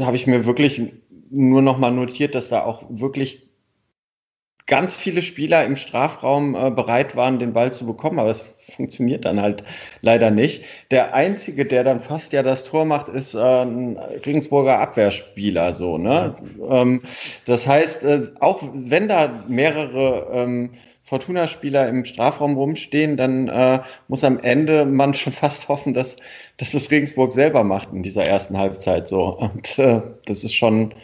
habe ich mir wirklich nur noch mal notiert, dass da auch wirklich ganz viele Spieler im Strafraum äh, bereit waren, den Ball zu bekommen, aber es funktioniert dann halt leider nicht. Der einzige, der dann fast ja das Tor macht, ist äh, ein Regensburger Abwehrspieler, so, ne? Ähm, das heißt, äh, auch wenn da mehrere ähm, Fortuna-Spieler im Strafraum rumstehen, dann äh, muss am Ende man schon fast hoffen, dass, dass es Regensburg selber macht in dieser ersten Halbzeit so. Und äh, das ist schon,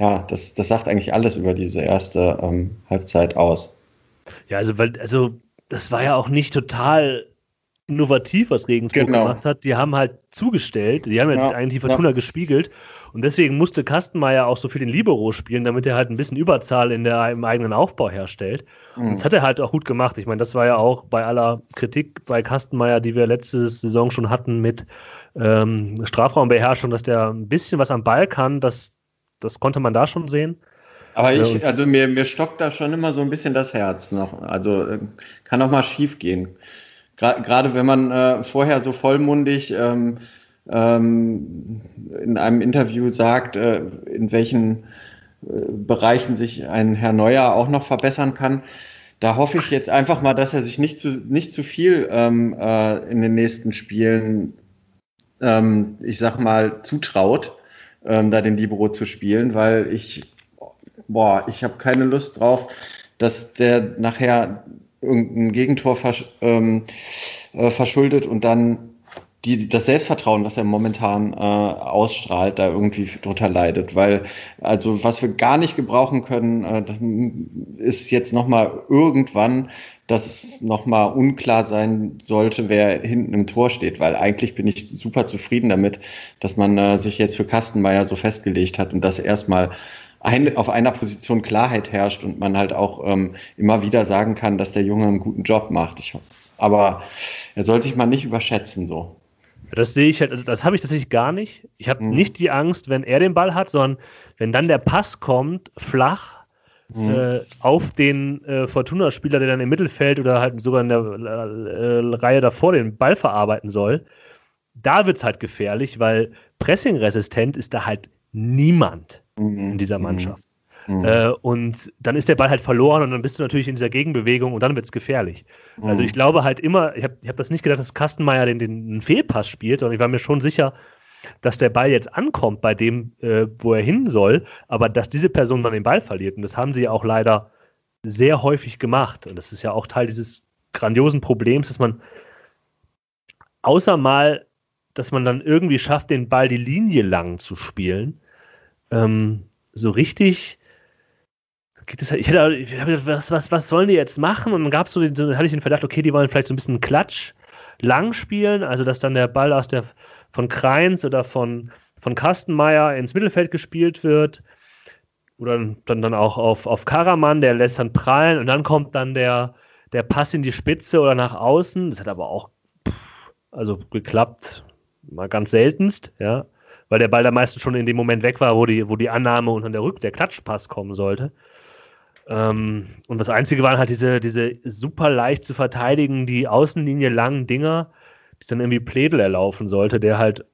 ja, das, das sagt eigentlich alles über diese erste ähm, Halbzeit aus. Ja, also, weil, also, das war ja auch nicht total innovativ, was Regensburg genau. gemacht hat. Die haben halt zugestellt, die haben ja, ja eigentlich die Fortuna ja. gespiegelt und deswegen musste Kastenmeier auch so viel den Libero spielen, damit er halt ein bisschen Überzahl in der, im eigenen Aufbau herstellt. Mhm. Und das hat er halt auch gut gemacht. Ich meine, das war ja auch bei aller Kritik bei Kastenmeier, die wir letzte Saison schon hatten mit ähm, Strafraumbeherrschung, dass der ein bisschen was am Ball kann, das, das konnte man da schon sehen. Aber ich, also mir, mir stockt da schon immer so ein bisschen das Herz noch. Also äh, kann auch mal schief gehen. Gerade wenn man äh, vorher so vollmundig ähm, ähm, in einem Interview sagt, äh, in welchen äh, Bereichen sich ein Herr Neuer auch noch verbessern kann. Da hoffe ich jetzt einfach mal, dass er sich nicht zu, nicht zu viel ähm, äh, in den nächsten Spielen, ähm, ich sag mal, zutraut, ähm, da den Libero zu spielen, weil ich, boah, ich habe keine Lust drauf, dass der nachher irgendein Gegentor versch ähm, äh, verschuldet und dann die, das Selbstvertrauen, was er momentan äh, ausstrahlt, da irgendwie drunter leidet. Weil, also was wir gar nicht gebrauchen können, äh, ist jetzt nochmal irgendwann, dass es nochmal unklar sein sollte, wer hinten im Tor steht. Weil eigentlich bin ich super zufrieden damit, dass man äh, sich jetzt für Kastenmeier so festgelegt hat und dass erstmal ein, auf einer Position Klarheit herrscht und man halt auch ähm, immer wieder sagen kann, dass der Junge einen guten Job macht. Ich, aber er sollte sich mal nicht überschätzen so. Das sehe ich halt, also das habe ich tatsächlich gar nicht. Ich habe mhm. nicht die Angst, wenn er den Ball hat, sondern wenn dann der Pass kommt, flach mhm. äh, auf den äh, Fortuna-Spieler, der dann im Mittelfeld oder halt sogar in der äh, Reihe davor den Ball verarbeiten soll, da wird es halt gefährlich, weil pressingresistent ist da halt niemand mhm. in dieser mhm. Mannschaft. Mhm. Äh, und dann ist der Ball halt verloren und dann bist du natürlich in dieser Gegenbewegung und dann wird es gefährlich. Mhm. Also ich glaube halt immer, ich habe ich hab das nicht gedacht, dass Kastenmeier den, den einen Fehlpass spielt, sondern ich war mir schon sicher, dass der Ball jetzt ankommt bei dem, äh, wo er hin soll, aber dass diese Person dann den Ball verliert. Und das haben sie ja auch leider sehr häufig gemacht. Und das ist ja auch Teil dieses grandiosen Problems, dass man außer mal, dass man dann irgendwie schafft, den Ball die Linie lang zu spielen, ähm, so richtig geht es halt, ich hätte, gedacht, was, was, was sollen die jetzt machen? Und dann gab so, den, so, hatte ich den Verdacht, okay, die wollen vielleicht so ein bisschen Klatsch lang spielen, also dass dann der Ball aus der von Kreins oder von, von Kastenmeier ins Mittelfeld gespielt wird. Oder dann, dann auch auf, auf Karaman, der lässt dann prallen und dann kommt dann der, der Pass in die Spitze oder nach außen. Das hat aber auch pff, also geklappt, mal ganz seltenst, ja, weil der Ball da meistens schon in dem Moment weg war, wo die, wo die Annahme und dann der Rück, der Klatschpass kommen sollte. Ähm, und das Einzige waren halt diese, diese super leicht zu verteidigen, die Außenlinie langen Dinger, die dann irgendwie Pledel erlaufen sollte, der halt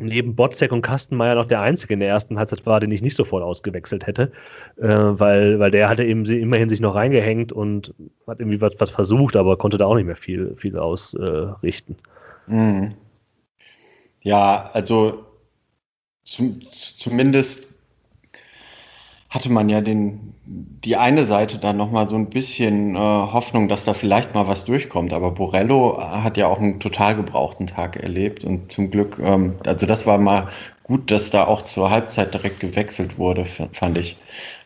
neben Botzek und Kastenmeier noch der Einzige in der ersten Halbzeit war, den ich nicht sofort ausgewechselt hätte, äh, weil, weil der hatte eben immerhin sich noch reingehängt und hat irgendwie was, was versucht, aber konnte da auch nicht mehr viel, viel ausrichten. Äh, mhm. Ja, also zum, zumindest hatte man ja den, die eine Seite dann nochmal so ein bisschen äh, Hoffnung, dass da vielleicht mal was durchkommt. Aber Borello hat ja auch einen total gebrauchten Tag erlebt und zum Glück, ähm, also das war mal gut, dass da auch zur Halbzeit direkt gewechselt wurde, fand ich.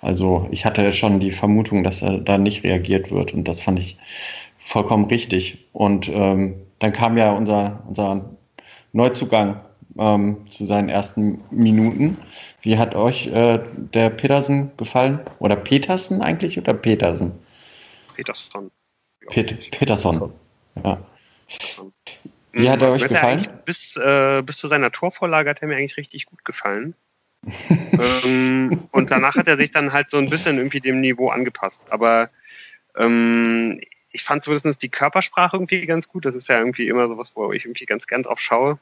Also ich hatte schon die Vermutung, dass er da nicht reagiert wird und das fand ich vollkommen richtig. Und ähm, dann kam ja unser, unser Neuzugang ähm, zu seinen ersten Minuten. Wie hat euch äh, der Petersen gefallen? Oder Petersen eigentlich oder Petersen? Peterson. Pet Peterson. Ja. Wie hat er euch gefallen? Bis, äh, bis zu seiner Torvorlage hat er mir eigentlich richtig gut gefallen. ähm, und danach hat er sich dann halt so ein bisschen irgendwie dem Niveau angepasst. Aber Ähm, ich fand zumindest die Körpersprache irgendwie ganz gut. Das ist ja irgendwie immer sowas, wo ich irgendwie ganz gern drauf schaue.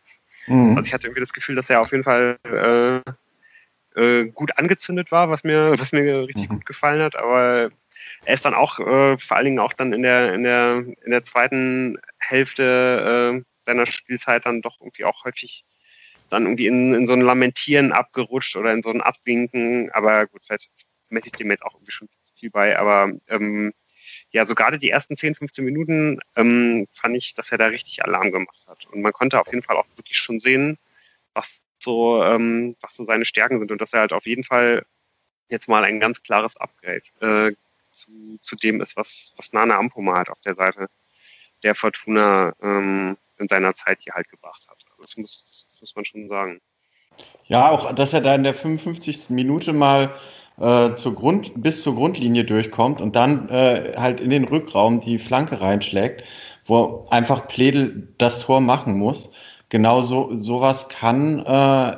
Mhm. Also ich hatte irgendwie das Gefühl, dass er auf jeden Fall äh, äh, gut angezündet war, was mir, was mir richtig mhm. gut gefallen hat. Aber er ist dann auch äh, vor allen Dingen auch dann in der, in der, in der zweiten Hälfte äh, seiner Spielzeit dann doch irgendwie auch häufig dann irgendwie in, in so ein Lamentieren abgerutscht oder in so ein Abwinken. Aber gut, vielleicht messe ich dem jetzt auch irgendwie schon zu viel bei. Aber ähm, ja, so gerade die ersten 10, 15 Minuten ähm, fand ich, dass er da richtig Alarm gemacht hat. Und man konnte auf jeden Fall auch wirklich schon sehen, was so, ähm, was so seine Stärken sind und dass er halt auf jeden Fall jetzt mal ein ganz klares Upgrade äh, zu, zu dem ist, was, was Nana Ampoma halt auf der Seite der Fortuna ähm, in seiner Zeit hier halt gebracht hat. Also das muss, das muss man schon sagen. Ja, auch, dass er da in der 55. Minute mal äh, zur Grund, bis zur Grundlinie durchkommt und dann äh, halt in den Rückraum die Flanke reinschlägt, wo einfach Pledel das Tor machen muss. Genau so sowas kann äh,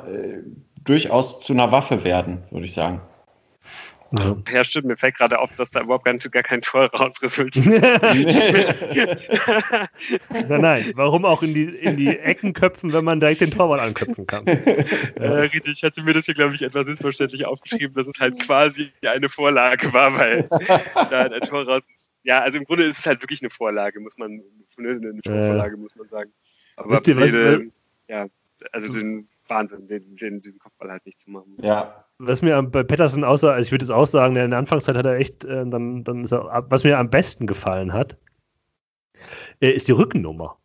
durchaus zu einer Waffe werden, würde ich sagen. Ja. ja, stimmt. Mir fällt gerade auf, dass da überhaupt gar, gar kein Tor raus resultiert. nein, nein. Warum auch in die, in die Ecken köpfen, wenn man direkt den Torwart anköpfen kann? Äh, richtig, ich hatte mir das hier, glaube ich, etwas missverständlich aufgeschrieben, dass es halt quasi eine Vorlage war, weil da ein Tor raus ist. Ja, also im Grunde ist es halt wirklich eine Vorlage, muss man, eine Vorlage, muss man sagen. Aber Wisst ihr, was, ja, also den Wahnsinn, den, den, diesen Kopfball halt nicht zu machen. Ja, was mir bei Patterson außer, also ich würde es auch sagen, in der Anfangszeit hat er echt, äh, dann, dann ist er, was mir am besten gefallen hat, äh, ist die Rückennummer.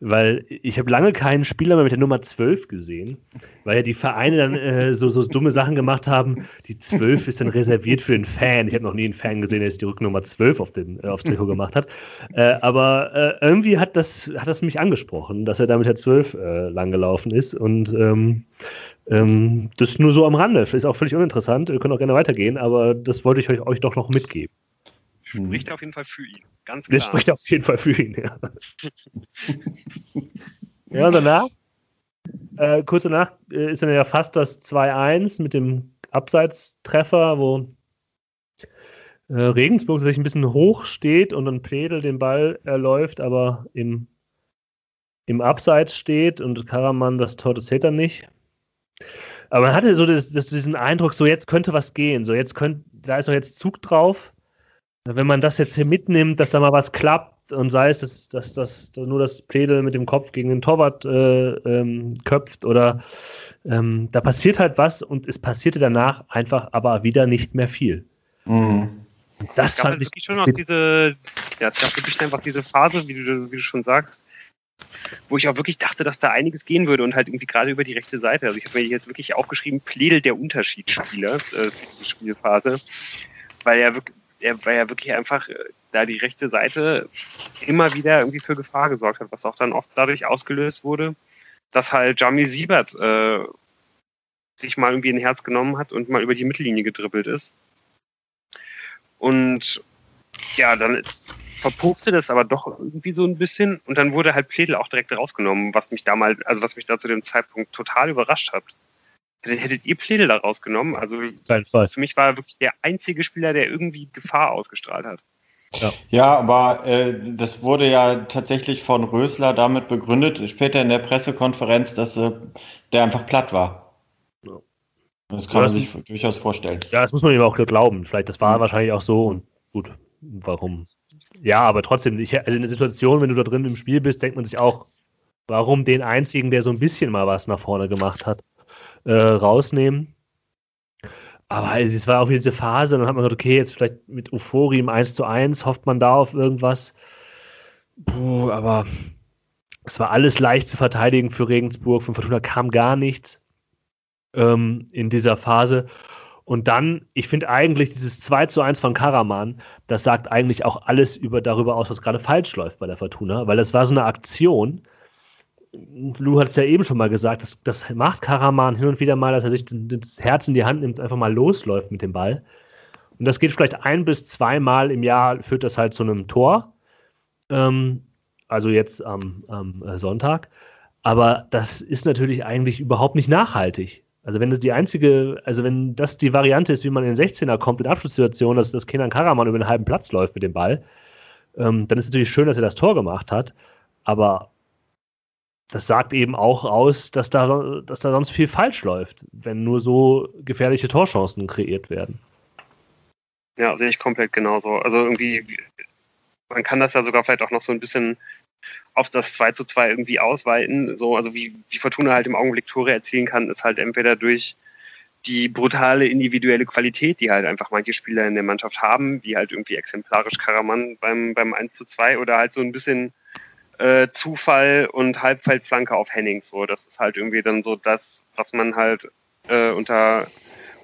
Weil ich habe lange keinen Spieler mehr mit der Nummer 12 gesehen, weil ja die Vereine dann äh, so, so dumme Sachen gemacht haben. Die 12 ist dann reserviert für den Fan. Ich habe noch nie einen Fan gesehen, der sich die Rückennummer 12 auf den, äh, aufs Trikot gemacht hat. Äh, aber äh, irgendwie hat das, hat das mich angesprochen, dass er da mit der 12 äh, langgelaufen ist. Und ähm, ähm, das nur so am Rande. Ist auch völlig uninteressant. Wir können auch gerne weitergehen, aber das wollte ich euch, euch doch noch mitgeben. Spricht auf jeden Fall für ihn. Ganz klar. Das spricht auf jeden Fall für ihn, ja. ja, danach, äh, kurz danach äh, ist dann ja fast das 2-1 mit dem Abseitstreffer, wo äh, Regensburg sich ein bisschen hoch steht und dann Pledel den Ball erläuft, aber im, im Abseits steht und Karaman das Tor, das dann nicht. Aber man hatte so das, das, diesen Eindruck, so jetzt könnte was gehen, so jetzt könnte, da ist doch jetzt Zug drauf wenn man das jetzt hier mitnimmt, dass da mal was klappt und sei es, dass, dass, dass nur das Plädel mit dem Kopf gegen den Torwart äh, ähm, köpft oder ähm, da passiert halt was und es passierte danach einfach aber wieder nicht mehr viel. Mhm. Das es gab fand ich schon noch diese, ja, es gab wirklich einfach diese Phase, wie du, wie du schon sagst, wo ich auch wirklich dachte, dass da einiges gehen würde und halt irgendwie gerade über die rechte Seite. Also ich habe mir jetzt wirklich aufgeschrieben, Plädel der Unterschiedsspieler äh, für diese Spielphase, weil ja wirklich er war ja wirklich einfach äh, da die rechte Seite immer wieder irgendwie für Gefahr gesorgt hat, was auch dann oft dadurch ausgelöst wurde, dass halt Jamie Siebert äh, sich mal irgendwie ein Herz genommen hat und mal über die Mittellinie gedribbelt ist. Und ja, dann verpuffte das aber doch irgendwie so ein bisschen und dann wurde halt Pledel auch direkt rausgenommen, was mich damals, also was mich da zu dem Zeitpunkt total überrascht hat. Also hättet ihr Pläne da rausgenommen? Also für mich war er wirklich der einzige Spieler, der irgendwie Gefahr ausgestrahlt hat. Ja, ja aber äh, das wurde ja tatsächlich von Rösler damit begründet, später in der Pressekonferenz, dass äh, der einfach platt war. Ja. Das kann man sich durchaus vorstellen. Ja, das muss man ihm auch glauben. Vielleicht, das war mhm. wahrscheinlich auch so und gut, warum? Ja, aber trotzdem, ich, also in der Situation, wenn du da drin im Spiel bist, denkt man sich auch, warum den einzigen, der so ein bisschen mal was nach vorne gemacht hat äh, rausnehmen. Aber es war auch wieder diese Phase, dann hat man gedacht, okay, jetzt vielleicht mit Euphorie im 1 zu 1, hofft man da auf irgendwas. Puh, aber es war alles leicht zu verteidigen für Regensburg. Von Fortuna kam gar nichts ähm, in dieser Phase. Und dann, ich finde eigentlich dieses 2 zu 1 von Karaman, das sagt eigentlich auch alles über, darüber aus, was gerade falsch läuft bei der Fortuna, weil das war so eine Aktion, Lou hat es ja eben schon mal gesagt, das, das macht Karaman hin und wieder mal, dass er sich das Herz in die Hand nimmt, einfach mal losläuft mit dem Ball. Und das geht vielleicht ein bis zweimal im Jahr, führt das halt zu einem Tor. Ähm, also jetzt am, am äh, Sonntag. Aber das ist natürlich eigentlich überhaupt nicht nachhaltig. Also wenn das die einzige, also wenn das die Variante ist, wie man in den 16er kommt in Abschlusssituationen, dass, dass Kenan Karaman über den halben Platz läuft mit dem Ball, ähm, dann ist es natürlich schön, dass er das Tor gemacht hat. Aber das sagt eben auch aus, dass da, dass da sonst viel falsch läuft, wenn nur so gefährliche Torchancen kreiert werden. Ja, sehe ich komplett genauso. Also irgendwie, man kann das ja sogar vielleicht auch noch so ein bisschen auf das 2 zu 2 irgendwie ausweiten. So, also wie, wie Fortuna halt im Augenblick Tore erzielen kann, ist halt entweder durch die brutale individuelle Qualität, die halt einfach manche Spieler in der Mannschaft haben, wie halt irgendwie exemplarisch Karaman beim, beim 1 zu 2 oder halt so ein bisschen äh, Zufall und Halbfeldflanke auf Henning. So, das ist halt irgendwie dann so das, was man halt äh, unter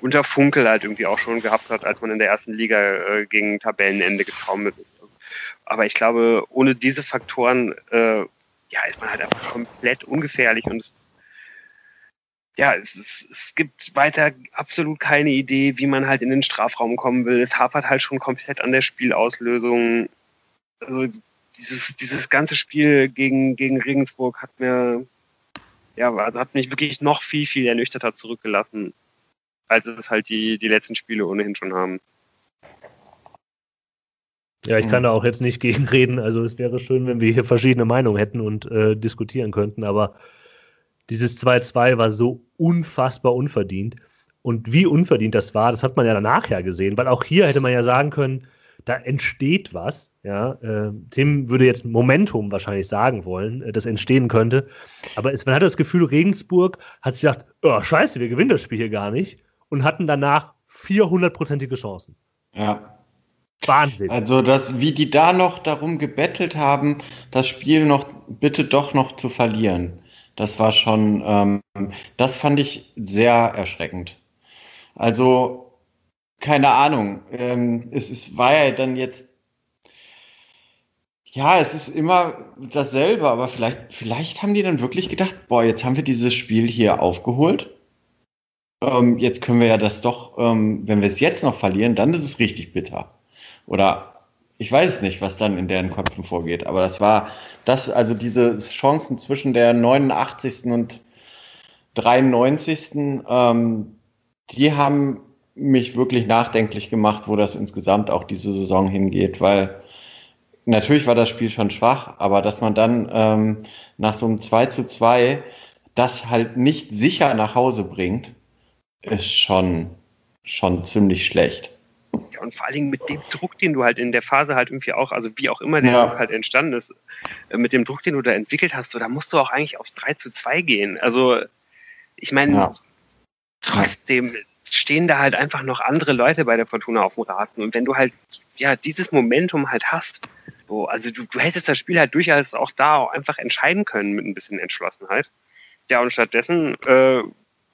unter Funkel halt irgendwie auch schon gehabt hat, als man in der ersten Liga äh, gegen Tabellenende getraumelt ist. Aber ich glaube, ohne diese Faktoren äh, ja, ist man halt einfach komplett ungefährlich und es, ja, es, es, es gibt weiter absolut keine Idee, wie man halt in den Strafraum kommen will. Es hapert halt schon komplett an der Spielauslösung. Also dieses, dieses ganze Spiel gegen, gegen Regensburg hat mir, ja, also hat mich wirklich noch viel, viel ernüchterter zurückgelassen, als es halt die, die letzten Spiele ohnehin schon haben. Ja, ich kann da auch jetzt nicht gegenreden. Also es wäre schön, wenn wir hier verschiedene Meinungen hätten und äh, diskutieren könnten, aber dieses 2-2 war so unfassbar unverdient. Und wie unverdient das war, das hat man ja ja gesehen, weil auch hier hätte man ja sagen können, da entsteht was. Ja, äh, Tim würde jetzt Momentum wahrscheinlich sagen wollen, äh, das entstehen könnte. Aber es, man hat das Gefühl, Regensburg hat sich gedacht, oh, scheiße, wir gewinnen das Spiel hier gar nicht und hatten danach 400-prozentige Chancen. Ja. Wahnsinn. Also, das, wie die da noch darum gebettelt haben, das Spiel noch bitte doch noch zu verlieren. Das war schon, ähm, das fand ich sehr erschreckend. Also, keine Ahnung. Ähm, es ist, war ja dann jetzt, ja, es ist immer dasselbe, aber vielleicht, vielleicht haben die dann wirklich gedacht, boah, jetzt haben wir dieses Spiel hier aufgeholt. Ähm, jetzt können wir ja das doch, ähm, wenn wir es jetzt noch verlieren, dann ist es richtig bitter. Oder ich weiß nicht, was dann in deren Köpfen vorgeht, aber das war das, also diese Chancen zwischen der 89. und 93. Ähm, die haben mich wirklich nachdenklich gemacht, wo das insgesamt auch diese Saison hingeht, weil natürlich war das Spiel schon schwach, aber dass man dann ähm, nach so einem 2 zu 2 das halt nicht sicher nach Hause bringt, ist schon, schon ziemlich schlecht. Ja, und vor allen Dingen mit dem Druck, den du halt in der Phase halt irgendwie auch, also wie auch immer der ja. Druck halt entstanden ist, äh, mit dem Druck, den du da entwickelt hast, so, da musst du auch eigentlich aufs 3 zu 2 gehen. Also, ich meine, ja. trotzdem stehen da halt einfach noch andere Leute bei der Fortuna auf dem Raten. Und wenn du halt, ja, dieses Momentum halt hast, so, also du, du hättest das Spiel halt durchaus auch da auch einfach entscheiden können mit ein bisschen Entschlossenheit. Ja, und stattdessen äh,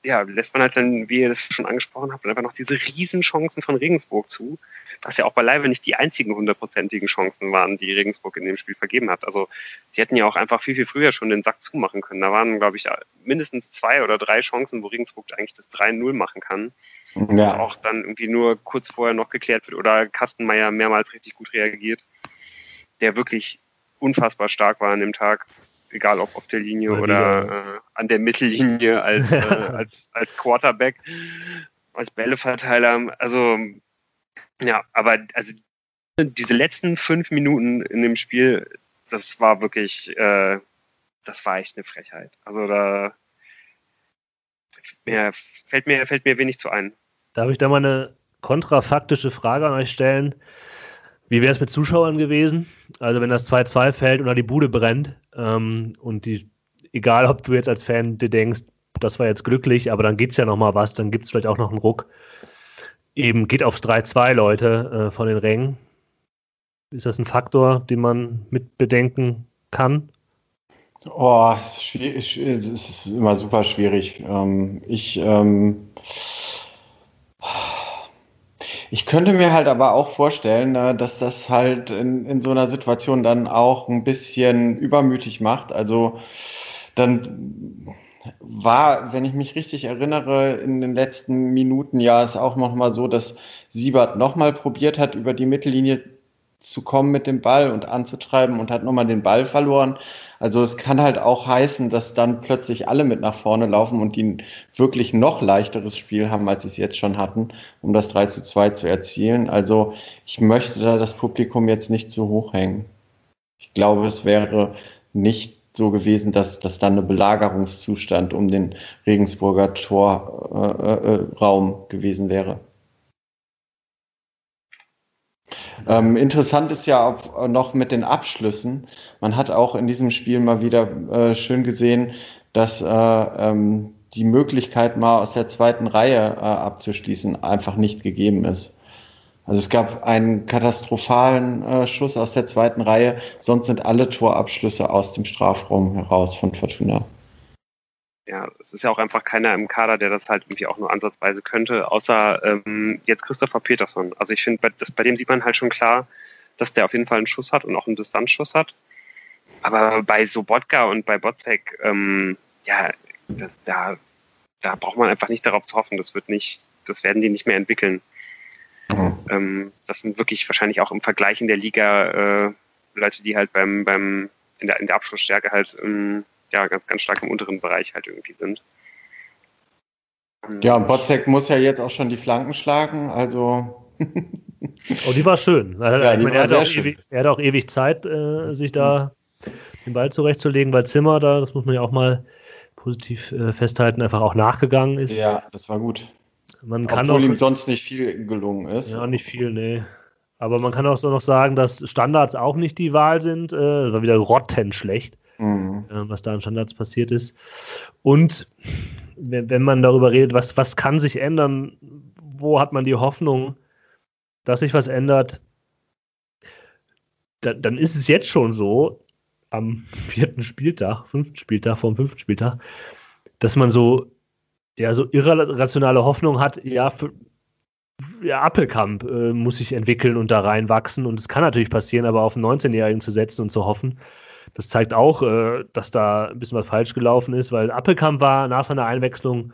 ja, lässt man halt dann, wie ihr das schon angesprochen habt, einfach noch diese Riesenchancen von Regensburg zu, was ja auch beileibe nicht die einzigen hundertprozentigen Chancen waren, die Regensburg in dem Spiel vergeben hat. Also sie hätten ja auch einfach viel, viel früher schon den Sack zumachen können. Da waren, glaube ich, mindestens zwei oder drei Chancen, wo Regensburg eigentlich das 3-0 machen kann. Ja. Auch dann irgendwie nur kurz vorher noch geklärt wird oder Kastenmeier mehrmals richtig gut reagiert, der wirklich unfassbar stark war an dem Tag egal ob auf der Linie Mal oder äh, an der Mittellinie als, äh, als, als Quarterback, als Bälleverteiler. Also, ja, aber also diese letzten fünf Minuten in dem Spiel, das war wirklich, äh, das war echt eine Frechheit. Also da mir, fällt, mir, fällt mir wenig zu ein. Darf ich da mal eine kontrafaktische Frage an euch stellen? Wie wäre es mit Zuschauern gewesen? Also wenn das 2-2 fällt oder die Bude brennt ähm, und die, egal ob du jetzt als Fan dir denkst, das war jetzt glücklich, aber dann geht es ja nochmal was, dann gibt es vielleicht auch noch einen Ruck. Eben geht aufs 3-2, Leute, äh, von den Rängen. Ist das ein Faktor, den man mit bedenken kann? Oh, es ist, immer super schwierig. Ähm, ich ähm, ich könnte mir halt aber auch vorstellen, äh, dass das halt in, in so einer Situation dann auch ein bisschen übermütig macht. Also dann war, wenn ich mich richtig erinnere, in den letzten Minuten ja es auch noch mal so, dass Siebert noch mal probiert hat, über die Mittellinie zu kommen mit dem Ball und anzutreiben und hat nochmal den Ball verloren. Also es kann halt auch heißen, dass dann plötzlich alle mit nach vorne laufen und die ein wirklich noch leichteres Spiel haben, als sie es jetzt schon hatten, um das 3 zu 2 zu erzielen. Also ich möchte da das Publikum jetzt nicht zu hoch hängen. Ich glaube, es wäre nicht so gewesen, dass, dass dann ein Belagerungszustand um den Regensburger Torraum äh, äh, gewesen wäre. Ähm, interessant ist ja auch noch mit den Abschlüssen. Man hat auch in diesem Spiel mal wieder äh, schön gesehen, dass äh, ähm, die Möglichkeit, mal aus der zweiten Reihe äh, abzuschließen, einfach nicht gegeben ist. Also es gab einen katastrophalen äh, Schuss aus der zweiten Reihe, sonst sind alle Torabschlüsse aus dem Strafraum heraus von Fortuna. Ja, es ist ja auch einfach keiner im Kader, der das halt irgendwie auch nur ansatzweise könnte, außer ähm, jetzt Christopher Peterson. Also ich finde, bei, bei dem sieht man halt schon klar, dass der auf jeden Fall einen Schuss hat und auch einen Distanzschuss hat. Aber bei Sobotka und bei Botzek, ähm, ja, da, da braucht man einfach nicht darauf zu hoffen. Das wird nicht, das werden die nicht mehr entwickeln. Mhm. Ähm, das sind wirklich wahrscheinlich auch im Vergleich in der Liga äh, Leute, die halt beim, beim in der, in der Abschlussstärke halt ähm, ja, ganz, ganz stark im unteren Bereich halt irgendwie sind. Ja, und Botzek muss ja jetzt auch schon die Flanken schlagen, also. oh, die war schön. Ja, die meine, war er, hat ewig, er, hat auch ewig Zeit, äh, sich da den Ball zurechtzulegen, weil Zimmer da, das muss man ja auch mal positiv äh, festhalten, einfach auch nachgegangen ist. Ja, das war gut. Man kann Obwohl auch, ihm sonst nicht viel gelungen ist. Ja, nicht viel, nee. Aber man kann auch so noch sagen, dass Standards auch nicht die Wahl sind. Äh, war wieder rottenschlecht, mhm. äh, was da an Standards passiert ist. Und wenn, wenn man darüber redet, was, was kann sich ändern, wo hat man die Hoffnung, dass sich was ändert, da, dann ist es jetzt schon so, am vierten Spieltag, fünften Spieltag, vom fünften Spieltag, dass man so ja, so irrationale Hoffnung hat, ja, für, ja, Appelkamp äh, muss sich entwickeln und da reinwachsen. Und es kann natürlich passieren, aber auf einen 19-Jährigen zu setzen und zu hoffen, das zeigt auch, äh, dass da ein bisschen was falsch gelaufen ist, weil Appelkamp war nach seiner Einwechslung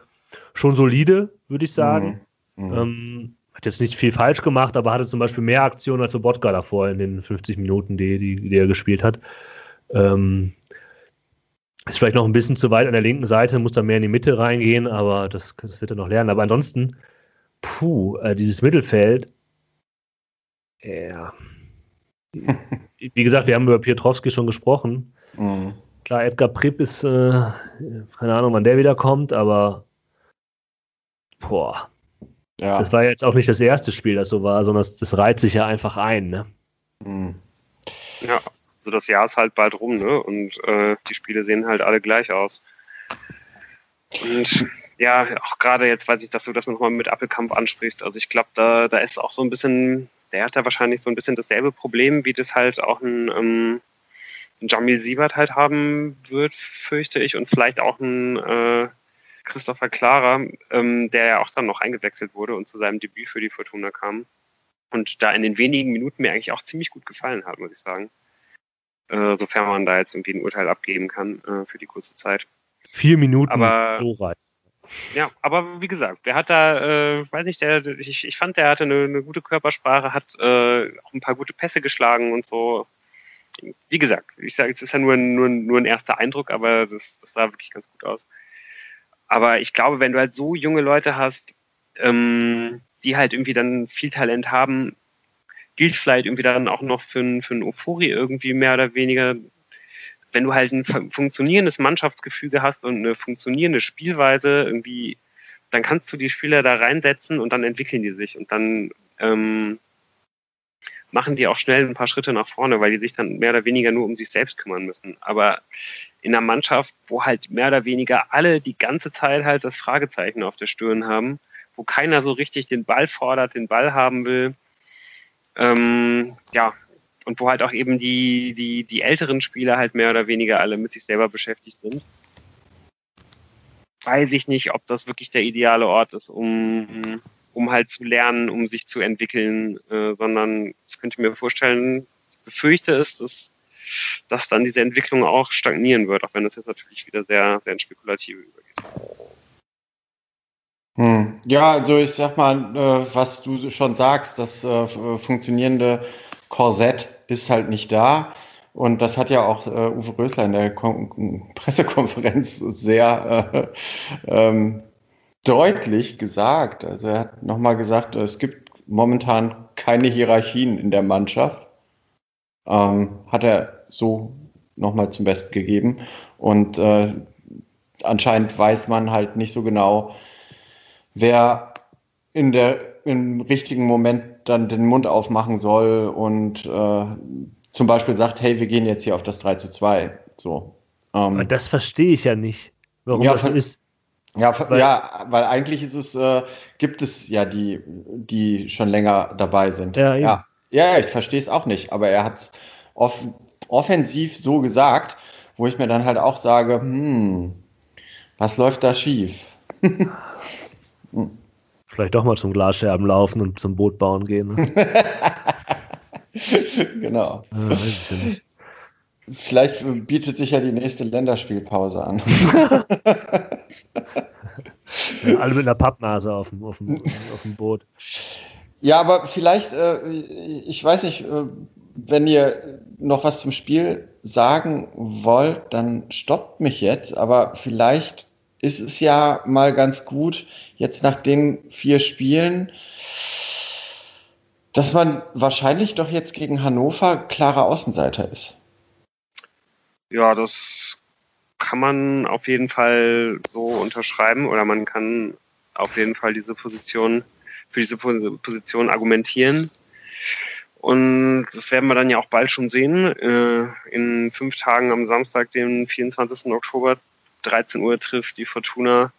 schon solide, würde ich sagen. Mhm. Mhm. Ähm, hat jetzt nicht viel falsch gemacht, aber hatte zum Beispiel mehr Aktionen als Sobotka davor in den 50 Minuten, die, die, die er gespielt hat. Ähm, ist vielleicht noch ein bisschen zu weit an der linken Seite, muss da mehr in die Mitte reingehen, aber das, das wird er noch lernen. Aber ansonsten, puh, äh, dieses Mittelfeld, ja. Wie gesagt, wir haben über Piotrowski schon gesprochen. Mhm. Klar, Edgar Pripp ist, äh, keine Ahnung, wann der wiederkommt, aber boah. Ja. Das war jetzt auch nicht das erste Spiel, das so war, sondern das, das reiht sich ja einfach ein, ne? Mhm. Ja, also das Jahr ist halt bald rum, ne? Und äh, die Spiele sehen halt alle gleich aus. Und ja, auch gerade jetzt weiß ich, dass du das nochmal mit Appelkamp ansprichst. Also ich glaube, da, da ist auch so ein bisschen, der hat da wahrscheinlich so ein bisschen dasselbe Problem, wie das halt auch ein, ähm, ein Jamil Siebert halt haben wird, fürchte ich. Und vielleicht auch ein äh, Christopher Klarer, ähm, der ja auch dann noch eingewechselt wurde und zu seinem Debüt für die Fortuna kam. Und da in den wenigen Minuten mir eigentlich auch ziemlich gut gefallen hat, muss ich sagen äh, sofern man da jetzt irgendwie ein Urteil abgeben kann äh, für die kurze Zeit. Vier Minuten aber, Ja, aber wie gesagt, der hat da, äh, weiß nicht, der, ich, ich fand, der hatte eine, eine gute Körpersprache, hat äh, auch ein paar gute Pässe geschlagen und so. Wie gesagt, ich sage, es ist ja nur, nur, nur ein erster Eindruck, aber das, das sah wirklich ganz gut aus. Aber ich glaube, wenn du halt so junge Leute hast, ähm, die halt irgendwie dann viel Talent haben, gilt vielleicht irgendwie dann auch noch für ein, für ein Ofori irgendwie mehr oder weniger. Wenn du halt ein funktionierendes Mannschaftsgefüge hast und eine funktionierende Spielweise irgendwie, dann kannst du die Spieler da reinsetzen und dann entwickeln die sich und dann ähm, machen die auch schnell ein paar Schritte nach vorne, weil die sich dann mehr oder weniger nur um sich selbst kümmern müssen. Aber in einer Mannschaft, wo halt mehr oder weniger alle die ganze Zeit halt das Fragezeichen auf der Stirn haben, wo keiner so richtig den Ball fordert, den Ball haben will, ähm, ja, und wo halt auch eben die, die, die älteren Spieler halt mehr oder weniger alle mit sich selber beschäftigt sind. Weiß ich nicht, ob das wirklich der ideale Ort ist, um, um halt zu lernen, um sich zu entwickeln, äh, sondern ich könnte mir vorstellen, ich befürchte es, dass, dass dann diese Entwicklung auch stagnieren wird, auch wenn das jetzt natürlich wieder sehr, sehr ins Spekulative übergeht. Hm. Ja, also ich sag mal, äh, was du schon sagst, das äh, funktionierende Korsett ist halt nicht da. Und das hat ja auch äh, Uwe Rösler in der Kon Pressekonferenz sehr äh, ähm, deutlich gesagt. Also er hat nochmal gesagt, es gibt momentan keine Hierarchien in der Mannschaft. Ähm, hat er so nochmal zum Besten gegeben. Und äh, anscheinend weiß man halt nicht so genau, wer in der, im richtigen Moment dann den Mund aufmachen soll und äh, zum Beispiel sagt, hey, wir gehen jetzt hier auf das 3 zu 2. So. Ähm, das verstehe ich ja nicht, warum ja, das so ist. Ja, weil, ja, weil eigentlich ist es, äh, gibt es ja die, die schon länger dabei sind. Ja, ja. ja ich verstehe es auch nicht, aber er hat es off offensiv so gesagt, wo ich mir dann halt auch sage, hm, was läuft da schief? Vielleicht doch mal zum Glasscherben laufen und zum Boot bauen gehen. Ne? genau. Ja, weiß ich ja nicht. Vielleicht bietet sich ja die nächste Länderspielpause an. ja, alle mit einer Pappnase auf dem, auf dem, auf dem Boot. Ja, aber vielleicht, äh, ich weiß nicht, äh, wenn ihr noch was zum Spiel sagen wollt, dann stoppt mich jetzt. Aber vielleicht ist es ja mal ganz gut, jetzt nach den vier Spielen, dass man wahrscheinlich doch jetzt gegen Hannover klarer Außenseiter ist. Ja, das kann man auf jeden Fall so unterschreiben oder man kann auf jeden Fall diese Position für diese Position argumentieren. Und das werden wir dann ja auch bald schon sehen. Äh, in fünf Tagen am Samstag, den 24. Oktober, 13 Uhr trifft die Fortuna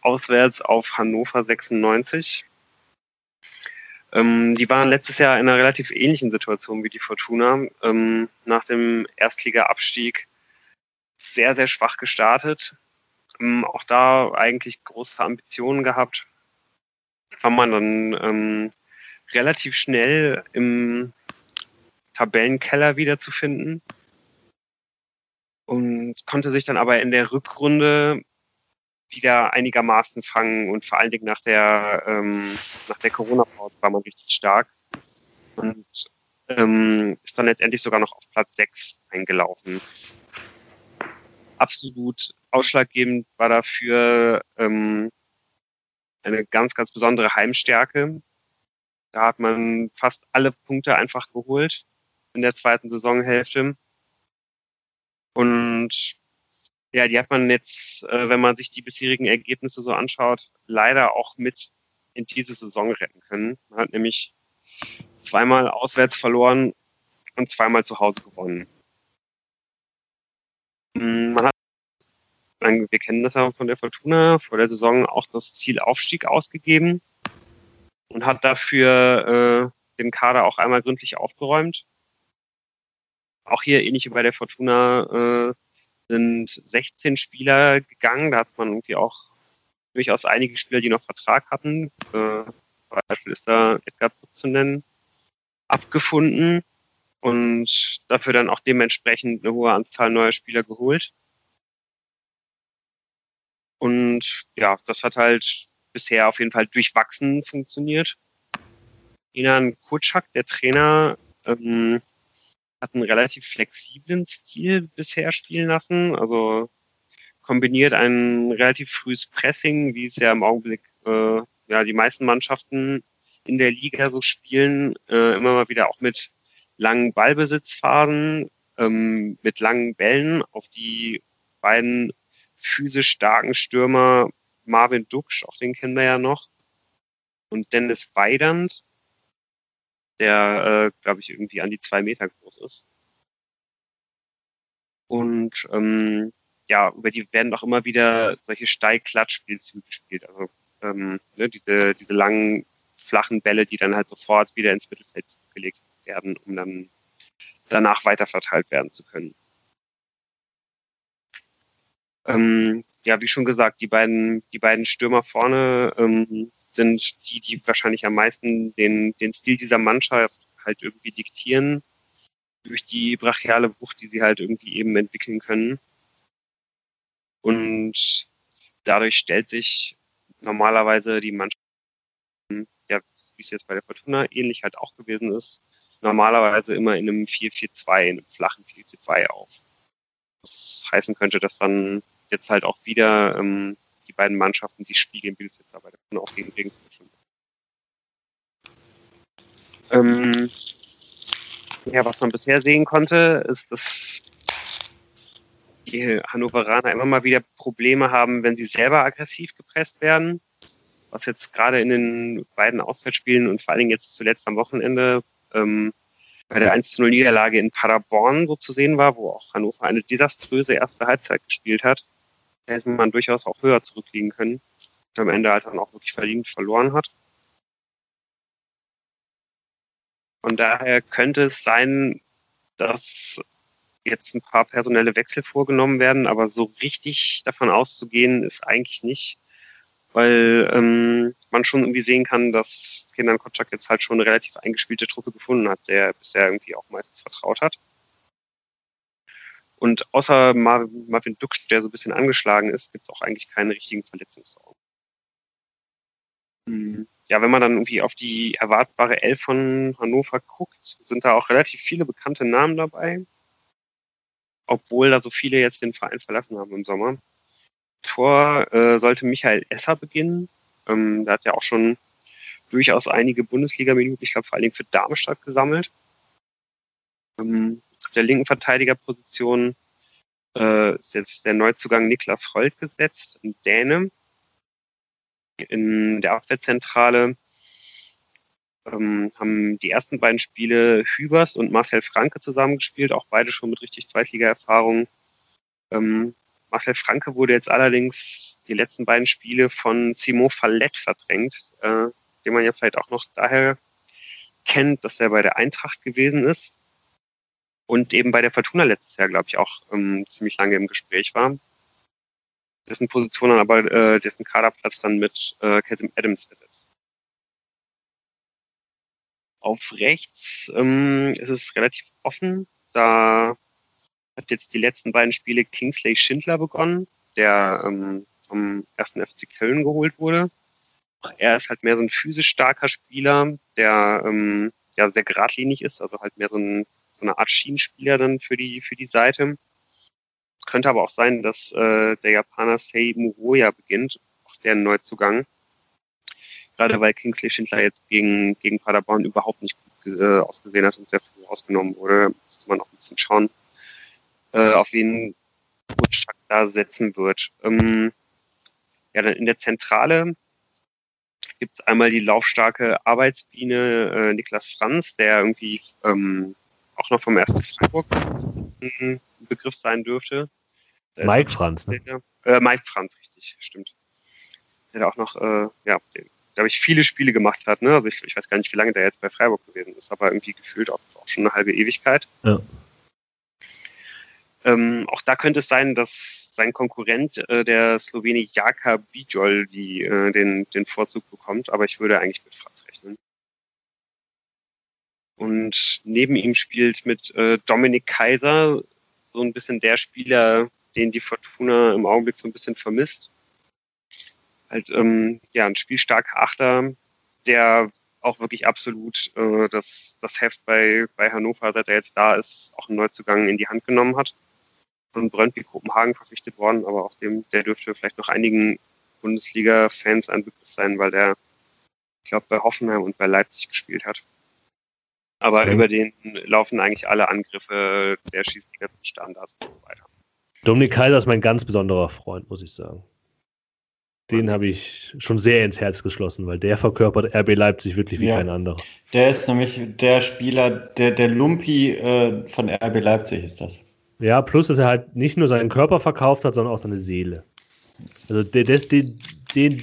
auswärts auf Hannover 96. Ähm, die waren letztes Jahr in einer relativ ähnlichen Situation wie die Fortuna. Ähm, nach dem Erstliga-Abstieg sehr, sehr schwach gestartet. Ähm, auch da eigentlich große Ambitionen gehabt. War man dann ähm, relativ schnell im Tabellenkeller wiederzufinden und konnte sich dann aber in der Rückrunde wieder einigermaßen fangen und vor allen Dingen nach der, ähm, der Corona-Pause war man richtig stark und ähm, ist dann letztendlich sogar noch auf Platz 6 eingelaufen. Absolut ausschlaggebend war dafür ähm, eine ganz, ganz besondere Heimstärke. Da hat man fast alle Punkte einfach geholt in der zweiten Saisonhälfte. Und ja, die hat man jetzt, äh, wenn man sich die bisherigen Ergebnisse so anschaut, leider auch mit in diese Saison retten können. Man hat nämlich zweimal auswärts verloren und zweimal zu Hause gewonnen. Mm, man hat, wir kennen das ja von der Fortuna, vor der Saison auch das Ziel Aufstieg ausgegeben und hat dafür äh, den Kader auch einmal gründlich aufgeräumt. Auch hier, ähnlich wie bei der Fortuna, äh, sind 16 Spieler gegangen. Da hat man irgendwie auch durchaus einige Spieler, die noch Vertrag hatten. Äh, zum Beispiel ist da Edgar Putz zu nennen, abgefunden und dafür dann auch dementsprechend eine hohe Anzahl neuer Spieler geholt. Und ja, das hat halt bisher auf jeden Fall durchwachsen funktioniert. Inan Kutschak, der Trainer, ähm, hat einen relativ flexiblen Stil bisher spielen lassen. Also kombiniert ein relativ frühes Pressing, wie es ja im Augenblick äh, ja die meisten Mannschaften in der Liga so spielen, äh, immer mal wieder auch mit langen Ballbesitzphasen, ähm, mit langen Bällen auf die beiden physisch starken Stürmer Marvin Duksch, auch den kennen wir ja noch, und Dennis Weidand, der, äh, glaube ich, irgendwie an die zwei Meter groß ist. Und ähm, ja, über die werden auch immer wieder solche Steil-Klatsch-Spielzüge gespielt. Also ähm, ne, diese, diese langen, flachen Bälle, die dann halt sofort wieder ins Mittelfeld zurückgelegt werden, um dann danach weiter verteilt werden zu können. Ähm, ja, wie schon gesagt, die beiden, die beiden Stürmer vorne ähm, sind die, die wahrscheinlich am meisten den, den Stil dieser Mannschaft halt irgendwie diktieren durch die brachiale Wucht, die sie halt irgendwie eben entwickeln können. Und dadurch stellt sich normalerweise die Mannschaft, ja, wie es jetzt bei der Fortuna ähnlich halt auch gewesen ist, normalerweise immer in einem 4-4-2, in einem flachen 4-4-2 auf. Das heißen könnte, dass dann jetzt halt auch wieder ähm, die beiden Mannschaften sich spiegeln, es jetzt aber auch gegen Regensburg schon. Ähm, ja, was man bisher sehen konnte, ist, dass die Hannoveraner immer mal wieder Probleme haben, wenn sie selber aggressiv gepresst werden. Was jetzt gerade in den beiden Auswärtsspielen und vor allen Dingen jetzt zuletzt am Wochenende ähm, bei der 1-0-Niederlage in Paderborn so zu sehen war, wo auch Hannover eine desaströse erste Halbzeit gespielt hat. Hätte man durchaus auch höher zurückliegen können. Am Ende halt dann auch wirklich verdient verloren hat. Von daher könnte es sein, dass jetzt ein paar personelle Wechsel vorgenommen werden, aber so richtig davon auszugehen ist eigentlich nicht, weil ähm, man schon irgendwie sehen kann, dass Kenan Kotschak jetzt halt schon eine relativ eingespielte Truppe gefunden hat, der bisher irgendwie auch meistens vertraut hat. Und außer Marvin Duksch, der so ein bisschen angeschlagen ist, gibt es auch eigentlich keine richtigen Verletzungssorgen. Hm ja, wenn man dann irgendwie auf die erwartbare Elf von Hannover guckt, sind da auch relativ viele bekannte Namen dabei. Obwohl da so viele jetzt den Verein verlassen haben im Sommer. Tor äh, sollte Michael Esser beginnen. Ähm, der hat ja auch schon durchaus einige Bundesliga-Minuten, ich glaube vor allen Dingen für Darmstadt gesammelt. Ähm, auf der linken Verteidigerposition äh, ist jetzt der Neuzugang Niklas Holt gesetzt, ein Däne, in der Abwehrzentrale ähm, haben die ersten beiden Spiele Hübers und Marcel Franke zusammengespielt, auch beide schon mit richtig Zweitliga-Erfahrung. Ähm, Marcel Franke wurde jetzt allerdings die letzten beiden Spiele von Simon Fallett verdrängt, äh, den man ja vielleicht auch noch daher kennt, dass er bei der Eintracht gewesen ist und eben bei der Fortuna letztes Jahr, glaube ich, auch ähm, ziemlich lange im Gespräch war dessen Position dann aber, äh, dessen Kaderplatz dann mit äh, Casim Adams ersetzt. Auf rechts ähm, ist es relativ offen. Da hat jetzt die letzten beiden Spiele Kingsley Schindler begonnen, der ähm, vom ersten FC Köln geholt wurde. Er ist halt mehr so ein physisch starker Spieler, der ähm, ja sehr geradlinig ist, also halt mehr so, ein, so eine Art Schienenspieler dann für die, für die Seite. Es könnte aber auch sein, dass äh, der Japaner Sei Muroya beginnt, auch der Neuzugang. Gerade weil Kingsley Schindler jetzt gegen, gegen Paderborn überhaupt nicht gut äh, ausgesehen hat und sehr früh rausgenommen wurde, müsste man auch ein bisschen schauen, äh, auf wen Rutschak da setzen wird. Ähm, ja, dann in der Zentrale gibt es einmal die laufstarke Arbeitsbiene äh, Niklas Franz, der irgendwie ähm, auch noch vom 1. Freiburg ein Begriff sein dürfte. Mike Franz, ne? Äh, Mike Franz, richtig, stimmt. Der auch noch, äh, ja, glaube ich, viele Spiele gemacht hat. Ne? Also ich, ich, weiß gar nicht, wie lange der jetzt bei Freiburg gewesen ist, aber irgendwie gefühlt auch, auch schon eine halbe Ewigkeit. Ja. Ähm, auch da könnte es sein, dass sein Konkurrent, äh, der Slowene Jaka Bijol, die, äh, den, den Vorzug bekommt, aber ich würde eigentlich mit Franz rechnen. Und neben ihm spielt mit äh, Dominik Kaiser so ein bisschen der Spieler, den die Fortuna im Augenblick so ein bisschen vermisst. Halt, ähm, ja, ein spielstarker Achter, der auch wirklich absolut äh, das, das Heft bei, bei Hannover, seit er jetzt da ist, auch einen Neuzugang in die Hand genommen hat. Von Brøndby Kopenhagen verpflichtet worden, aber auch dem, der dürfte vielleicht noch einigen Bundesliga-Fans ein Begriff sein, weil der, ich glaube, bei Hoffenheim und bei Leipzig gespielt hat. Aber über den laufen eigentlich alle Angriffe, der schießt die ganzen Standards und so weiter. Dominik Kaiser ist mein ganz besonderer Freund, muss ich sagen. Den habe ich schon sehr ins Herz geschlossen, weil der verkörpert RB Leipzig wirklich wie ja. kein anderer. Der ist nämlich der Spieler, der, der Lumpi äh, von RB Leipzig ist das. Ja, plus, dass er halt nicht nur seinen Körper verkauft hat, sondern auch seine Seele. Also des, den,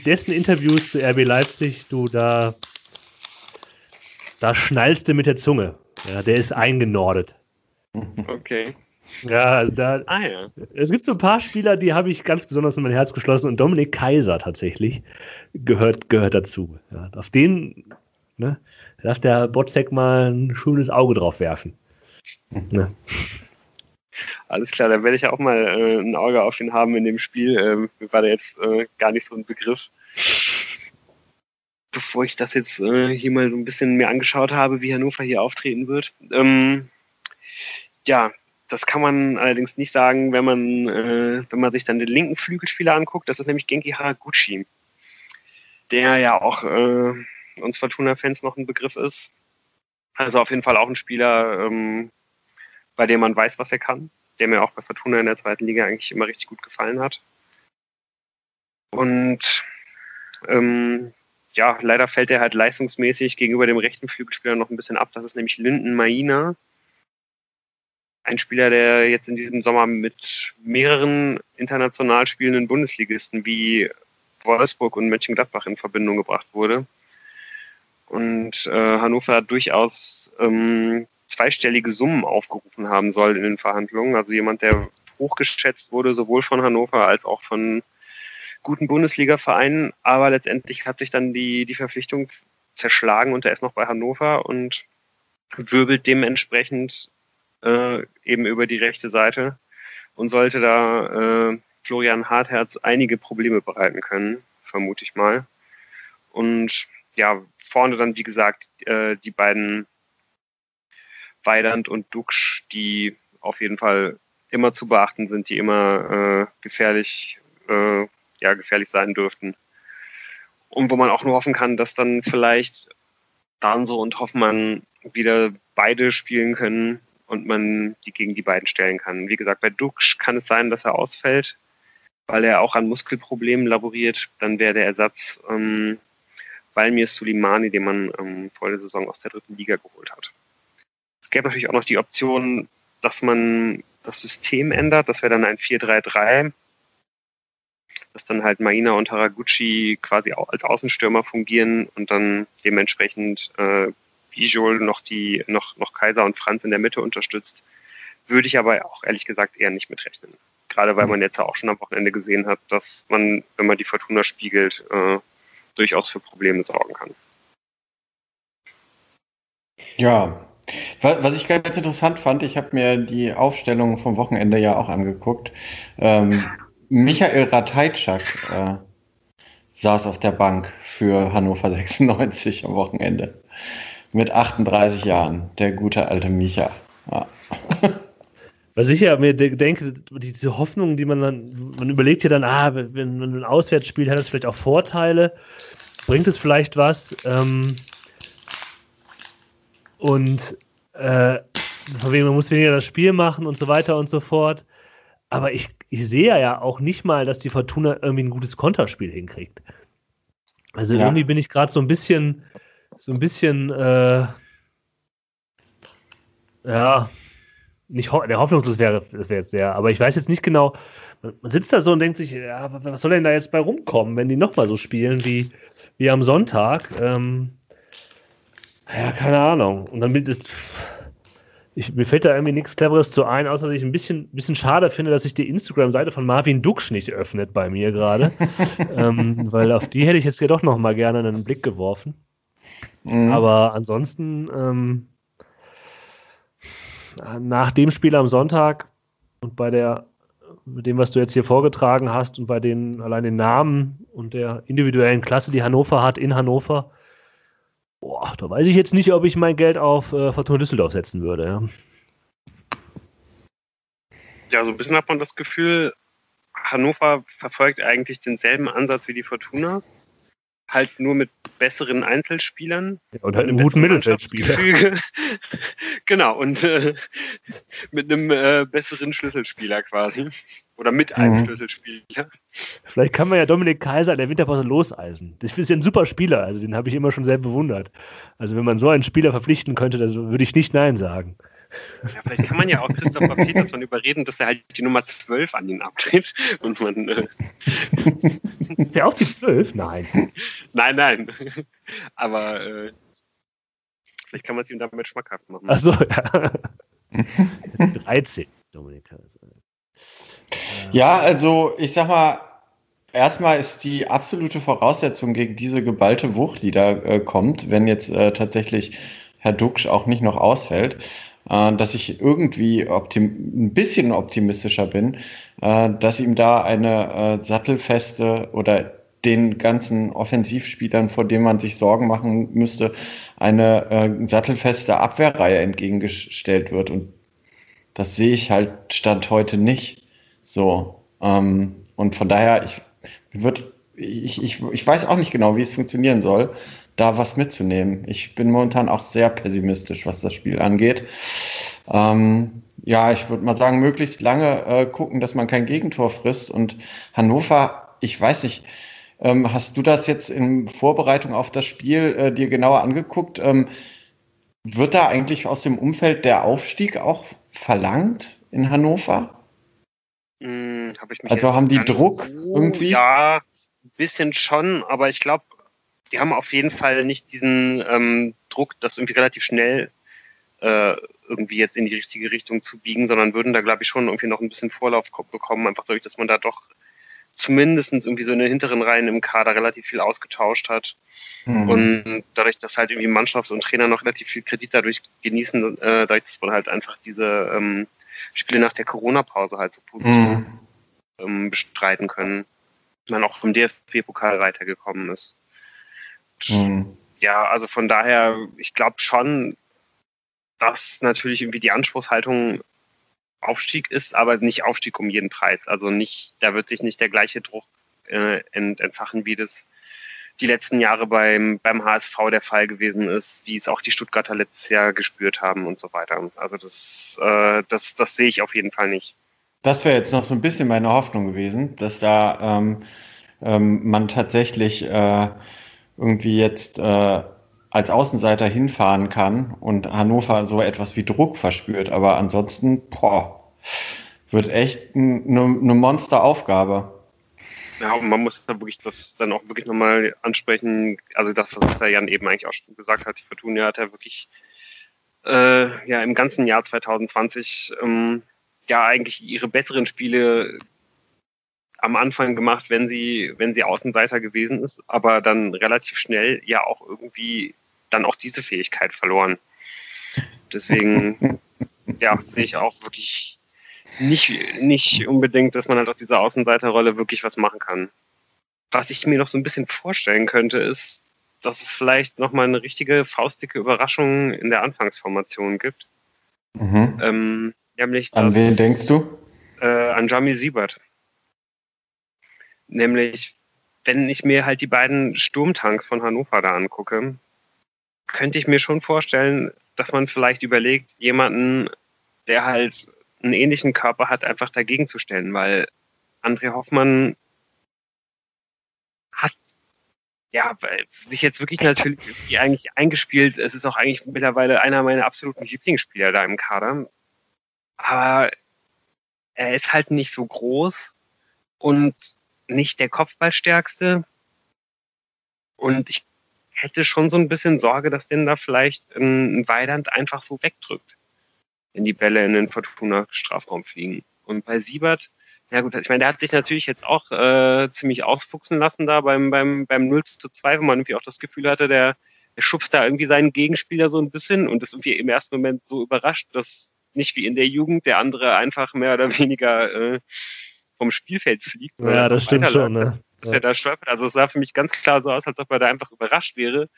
dessen Interviews zu RB Leipzig, du, da, da schnallst du mit der Zunge. Ja, der ist eingenordet. Okay. Ja, also da, ah, ja. es gibt so ein paar Spieler, die habe ich ganz besonders in mein Herz geschlossen und Dominik Kaiser tatsächlich gehört, gehört dazu. Ja, auf den ne, darf der Botzek mal ein schönes Auge drauf werfen. Ne. Alles klar, dann werde ich ja auch mal äh, ein Auge auf ihn haben in dem Spiel. Ähm, mir war der jetzt äh, gar nicht so ein Begriff. bevor ich das jetzt äh, hier mal so ein bisschen mir angeschaut habe, wie Hannover hier auftreten wird. Ähm, ja, das kann man allerdings nicht sagen, wenn man, äh, wenn man sich dann den linken Flügelspieler anguckt. Das ist nämlich Genki Haraguchi, der ja auch äh, uns Fortuna-Fans noch ein Begriff ist. Also auf jeden Fall auch ein Spieler, ähm, bei dem man weiß, was er kann, der mir auch bei Fortuna in der zweiten Liga eigentlich immer richtig gut gefallen hat. Und ähm, ja, leider fällt er halt leistungsmäßig gegenüber dem rechten Flügelspieler noch ein bisschen ab. Das ist nämlich Linden Maina. Ein Spieler, der jetzt in diesem Sommer mit mehreren international spielenden Bundesligisten wie Wolfsburg und Mönchengladbach in Verbindung gebracht wurde. Und äh, Hannover durchaus ähm, zweistellige Summen aufgerufen haben soll in den Verhandlungen. Also jemand, der hochgeschätzt wurde, sowohl von Hannover als auch von guten Bundesliga-Vereinen, aber letztendlich hat sich dann die, die Verpflichtung zerschlagen und er ist noch bei Hannover und wirbelt dementsprechend äh, eben über die rechte Seite und sollte da äh, Florian Hartherz einige Probleme bereiten können, vermute ich mal. Und ja, vorne dann, wie gesagt, äh, die beiden Weidand und Duxch, die auf jeden Fall immer zu beachten sind, die immer äh, gefährlich äh, ja, gefährlich sein dürften. Und wo man auch nur hoffen kann, dass dann vielleicht Danso und Hoffmann wieder beide spielen können und man die gegen die beiden stellen kann. Wie gesagt, bei Dux kann es sein, dass er ausfällt, weil er auch an Muskelproblemen laboriert. Dann wäre der Ersatz ähm, Valmir Sulimani, den man ähm, vor der Saison aus der dritten Liga geholt hat. Es gäbe natürlich auch noch die Option, dass man das System ändert. Das wäre dann ein 4-3-3 dass dann halt Maina und Haraguchi quasi als Außenstürmer fungieren und dann dementsprechend äh, Bijol noch die, noch, noch Kaiser und Franz in der Mitte unterstützt, würde ich aber auch ehrlich gesagt eher nicht mitrechnen. Gerade weil mhm. man jetzt auch schon am Wochenende gesehen hat, dass man, wenn man die Fortuna spiegelt, äh, durchaus für Probleme sorgen kann. Ja, was ich ganz interessant fand, ich habe mir die Aufstellung vom Wochenende ja auch angeguckt. Ähm, Michael Rateitschak äh, saß auf der Bank für Hannover 96 am Wochenende. Mit 38 Jahren, der gute alte Micha. Ja. Was ich ja mir denke, diese Hoffnung, die man dann, man überlegt ja dann, ah, wenn man ein Auswärtsspiel hat, das vielleicht auch Vorteile, bringt es vielleicht was. Ähm, und äh, von wegen, man muss weniger das Spiel machen und so weiter und so fort. Aber ich, ich sehe ja auch nicht mal, dass die Fortuna irgendwie ein gutes Konterspiel hinkriegt. Also ja. irgendwie bin ich gerade so ein bisschen, so ein bisschen, äh, ja, nicht ho der hoffnungslos wäre, das wäre jetzt sehr, aber ich weiß jetzt nicht genau, man, sitzt da so und denkt sich, ja, was soll denn da jetzt bei rumkommen, wenn die nochmal so spielen wie, wie am Sonntag? Ähm, ja, keine Ahnung. Und dann bin ich, ich, mir fällt da irgendwie nichts Cleveres zu ein, außer dass ich ein bisschen, bisschen schade finde, dass sich die Instagram-Seite von Marvin Duksch nicht öffnet bei mir gerade. ähm, weil auf die hätte ich jetzt ja doch noch mal gerne einen Blick geworfen. Mhm. Aber ansonsten, ähm, nach dem Spiel am Sonntag und bei der, mit dem, was du jetzt hier vorgetragen hast und bei den allein den Namen und der individuellen Klasse, die Hannover hat in Hannover, Boah, da weiß ich jetzt nicht, ob ich mein Geld auf äh, Fortuna Düsseldorf setzen würde. Ja. ja, so ein bisschen hat man das Gefühl, Hannover verfolgt eigentlich denselben Ansatz wie die Fortuna halt nur mit besseren Einzelspielern. Ja, und halt einem guten Mittelfeldspieler. genau, und äh, mit einem äh, besseren Schlüsselspieler quasi. Oder mit einem mhm. Schlüsselspieler. Vielleicht kann man ja Dominik Kaiser in der Winterpause loseisen. Das ist ja ein super Spieler, also den habe ich immer schon sehr bewundert. Also wenn man so einen Spieler verpflichten könnte, das würde ich nicht Nein sagen. Ja, vielleicht kann man ja auch Christopher Peterson überreden, dass er halt die Nummer 12 an ihn abtritt. Und man. Äh Der auch die 12? Nein. Nein, nein. Aber äh, vielleicht kann man es ihm damit schmackhaft machen. Achso, ja. 13, Dominika. Ja, also ich sag mal, erstmal ist die absolute Voraussetzung gegen diese geballte Wucht, die da äh, kommt, wenn jetzt äh, tatsächlich Herr Duxch auch nicht noch ausfällt, äh, dass ich irgendwie ein bisschen optimistischer bin, äh, dass ihm da eine äh, sattelfeste oder den ganzen Offensivspielern, vor denen man sich Sorgen machen müsste, eine äh, sattelfeste Abwehrreihe entgegengestellt wird. Und das sehe ich halt Stand heute nicht. So. Ähm, und von daher, ich würde, ich, ich, ich weiß auch nicht genau, wie es funktionieren soll, da was mitzunehmen. Ich bin momentan auch sehr pessimistisch, was das Spiel angeht. Ähm, ja, ich würde mal sagen, möglichst lange äh, gucken, dass man kein Gegentor frisst. Und Hannover, ich weiß nicht, ähm, hast du das jetzt in Vorbereitung auf das Spiel äh, dir genauer angeguckt? Ähm, wird da eigentlich aus dem Umfeld der Aufstieg auch verlangt in Hannover? Hm, hab also haben die Druck so, irgendwie? Ja, ein bisschen schon, aber ich glaube, die haben auf jeden Fall nicht diesen ähm, Druck, das irgendwie relativ schnell äh, irgendwie jetzt in die richtige Richtung zu biegen, sondern würden da, glaube ich, schon irgendwie noch ein bisschen Vorlauf bekommen, einfach dadurch, dass man da doch zumindest irgendwie so in den hinteren Reihen im Kader relativ viel ausgetauscht hat. Mhm. Und dadurch, dass halt irgendwie Mannschaft und Trainer noch relativ viel Kredit dadurch genießen, äh, dadurch, dass man halt einfach diese ähm, Spiele nach der Corona-Pause halt so positiv mhm. ähm, bestreiten können. Man auch im DFB-Pokal weitergekommen ist. Mhm. Ja, also von daher, ich glaube schon, dass natürlich irgendwie die Anspruchshaltung Aufstieg ist, aber nicht Aufstieg um jeden Preis. Also nicht, da wird sich nicht der gleiche Druck äh, entfachen, wie das die letzten Jahre beim, beim HSV der Fall gewesen ist, wie es auch die Stuttgarter letztes Jahr gespürt haben und so weiter. Also das, äh, das, das sehe ich auf jeden Fall nicht. Das wäre jetzt noch so ein bisschen meine Hoffnung gewesen, dass da ähm, ähm, man tatsächlich äh, irgendwie jetzt äh, als Außenseiter hinfahren kann und Hannover so etwas wie Druck verspürt. Aber ansonsten, boah, wird echt eine ne Monsteraufgabe. Ja, und man muss da wirklich das dann auch wirklich nochmal ansprechen. Also das, was der Jan eben eigentlich auch schon gesagt hat, die Fortuna hat ja wirklich äh, ja im ganzen Jahr 2020 ähm, ja eigentlich ihre besseren Spiele am Anfang gemacht, wenn sie, wenn sie Außenseiter gewesen ist, aber dann relativ schnell ja auch irgendwie dann auch diese Fähigkeit verloren. Deswegen, ja, sehe ich auch wirklich nicht, nicht unbedingt, dass man halt aus dieser Außenseiterrolle wirklich was machen kann. Was ich mir noch so ein bisschen vorstellen könnte, ist, dass es vielleicht nochmal eine richtige faustdicke Überraschung in der Anfangsformation gibt. Mhm. Ähm, nämlich an wen denkst du? Äh, an Jami Siebert. Nämlich, wenn ich mir halt die beiden Sturmtanks von Hannover da angucke, könnte ich mir schon vorstellen, dass man vielleicht überlegt, jemanden, der halt einen ähnlichen Körper hat, einfach dagegen zu stellen, weil André Hoffmann hat ja sich jetzt wirklich natürlich eigentlich eingespielt. Es ist auch eigentlich mittlerweile einer meiner absoluten Lieblingsspieler da im Kader. Aber er ist halt nicht so groß und nicht der Kopfballstärkste. Und ich hätte schon so ein bisschen Sorge, dass denn da vielleicht ein Weidand einfach so wegdrückt, wenn die Bälle in den Fortuna-Strafraum fliegen. Und bei Siebert, ja gut, ich meine, der hat sich natürlich jetzt auch äh, ziemlich ausfuchsen lassen da beim, beim, beim 0 zu 2, wo man irgendwie auch das Gefühl hatte, der, der schubst da irgendwie seinen Gegenspieler so ein bisschen und ist irgendwie im ersten Moment so überrascht, dass nicht wie in der Jugend der andere einfach mehr oder weniger äh, vom Spielfeld fliegt. Ja, das stimmt schon, ne? dass ja. er da stolpert. Also es sah für mich ganz klar so aus, als ob er da einfach überrascht wäre,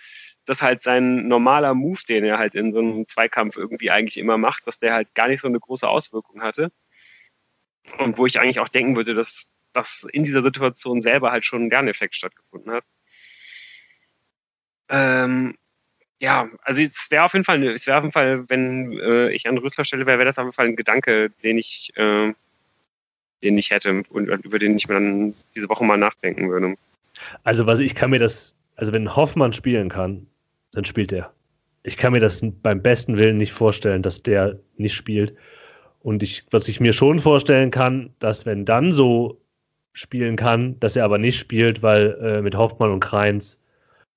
dass halt sein normaler Move, den er halt in so einem Zweikampf irgendwie eigentlich immer macht, dass der halt gar nicht so eine große Auswirkung hatte. Und wo ich eigentlich auch denken würde, dass das in dieser Situation selber halt schon ein Lerneffekt stattgefunden hat. Ähm, ja, also es wäre auf jeden Fall, es wäre auf jeden Fall, wenn äh, ich an Rüssler Stelle wäre, wäre das auf jeden Fall ein Gedanke, den ich äh, den ich hätte und über den ich mir dann diese Woche mal nachdenken würde. Also, was ich kann mir das, also wenn Hoffmann spielen kann, dann spielt er. Ich kann mir das beim besten Willen nicht vorstellen, dass der nicht spielt. Und ich, was ich mir schon vorstellen kann, dass wenn dann so spielen kann, dass er aber nicht spielt, weil äh, mit Hoffmann und Kreins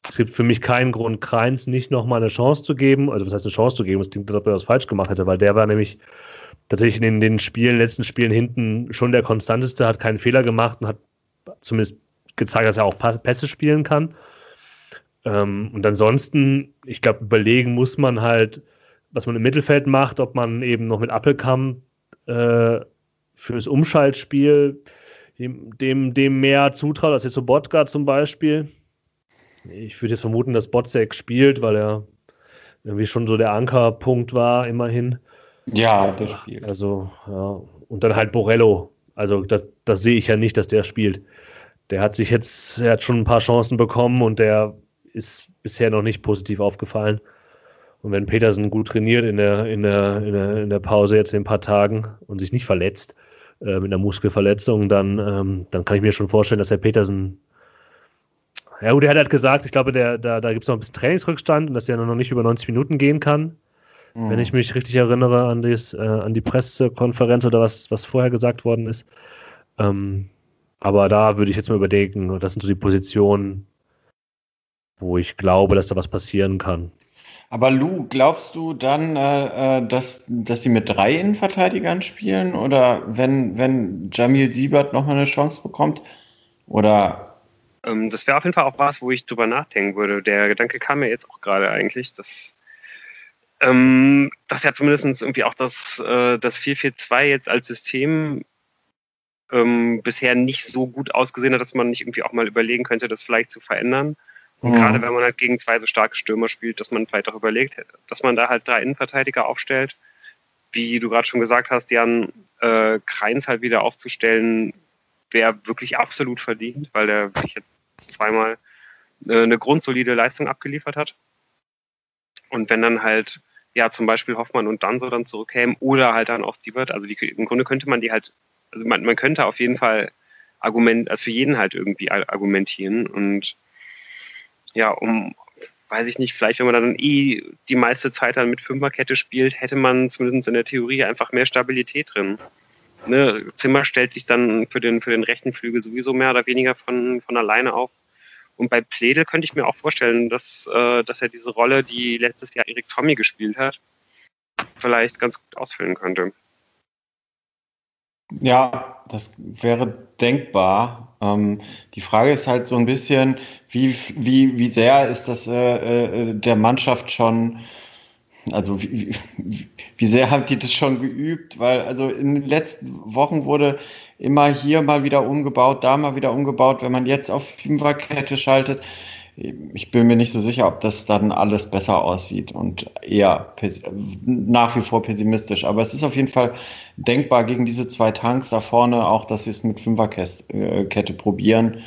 es gibt für mich keinen Grund, Kreins nicht nochmal eine Chance zu geben. Also, was heißt eine Chance zu geben? Es klingt, als ob er was falsch gemacht hätte, weil der war nämlich tatsächlich in den Spielen, letzten Spielen hinten schon der konstanteste, hat keinen Fehler gemacht und hat zumindest gezeigt, dass er auch Pässe spielen kann. Ähm, und ansonsten, ich glaube, überlegen muss man halt, was man im Mittelfeld macht, ob man eben noch mit Appelkamp äh, fürs Umschaltspiel dem, dem mehr zutraut als jetzt so Bodga zum Beispiel. Ich würde jetzt vermuten, dass Botzek spielt, weil er irgendwie schon so der Ankerpunkt war, immerhin. Ja, der spielt. Also, ja. Und dann halt Borello. Also, das, das sehe ich ja nicht, dass der spielt. Der hat sich jetzt, er hat schon ein paar Chancen bekommen und der ist bisher noch nicht positiv aufgefallen. Und wenn Petersen gut trainiert in der, in der, in der, in der Pause jetzt in ein paar Tagen und sich nicht verletzt äh, mit einer Muskelverletzung, dann, ähm, dann kann ich mir schon vorstellen, dass der Petersen. Ja, gut, er hat halt gesagt, ich glaube, der, da, da gibt es noch ein bisschen Trainingsrückstand und dass der noch nicht über 90 Minuten gehen kann. Mhm. Wenn ich mich richtig erinnere an, dies, äh, an die Pressekonferenz oder was, was vorher gesagt worden ist. Ähm, aber da würde ich jetzt mal überdenken, das sind so die Positionen, wo ich glaube, dass da was passieren kann. Aber Lou, glaubst du dann, äh, äh, dass, dass sie mit drei Innenverteidigern spielen? Oder wenn, wenn Jamil Siebert nochmal eine Chance bekommt? Oder. Ähm, das wäre auf jeden Fall auch was, wo ich drüber nachdenken würde. Der Gedanke kam mir jetzt auch gerade eigentlich, dass, ähm, dass ja zumindest irgendwie auch das, äh, das 4-4-2 jetzt als System ähm, bisher nicht so gut ausgesehen hat, dass man nicht irgendwie auch mal überlegen könnte, das vielleicht zu verändern. Und mhm. gerade wenn man halt gegen zwei so starke Stürmer spielt, dass man vielleicht auch überlegt, dass man da halt drei Innenverteidiger aufstellt. Wie du gerade schon gesagt hast, Jan, äh, Kreins halt wieder aufzustellen, wäre wirklich absolut verdient, weil der wirklich jetzt zweimal äh, eine grundsolide Leistung abgeliefert hat. Und wenn dann halt, ja, zum Beispiel Hoffmann und dann so dann zurückkämen oder halt dann auch Stewart, also die, im Grunde könnte man die halt, also man, man könnte auf jeden Fall Argument, also für jeden halt irgendwie argumentieren und ja, um, weiß ich nicht, vielleicht wenn man dann eh die meiste Zeit dann mit Fünferkette spielt, hätte man zumindest in der Theorie einfach mehr Stabilität drin. Ne? Zimmer stellt sich dann für den, für den rechten Flügel sowieso mehr oder weniger von, von alleine auf. Und bei Pledel könnte ich mir auch vorstellen, dass, äh, dass er diese Rolle, die letztes Jahr Erik Tommy gespielt hat, vielleicht ganz gut ausfüllen könnte. Ja, das wäre denkbar. Ähm, die Frage ist halt so ein bisschen, wie, wie, wie sehr ist das äh, äh, der Mannschaft schon, also wie, wie sehr haben die das schon geübt? Weil also in den letzten Wochen wurde immer hier mal wieder umgebaut, da mal wieder umgebaut. Wenn man jetzt auf Fünferkette schaltet, ich bin mir nicht so sicher, ob das dann alles besser aussieht und eher nach wie vor pessimistisch. Aber es ist auf jeden Fall denkbar gegen diese zwei Tanks da vorne, auch dass sie es mit Fünferkette probieren.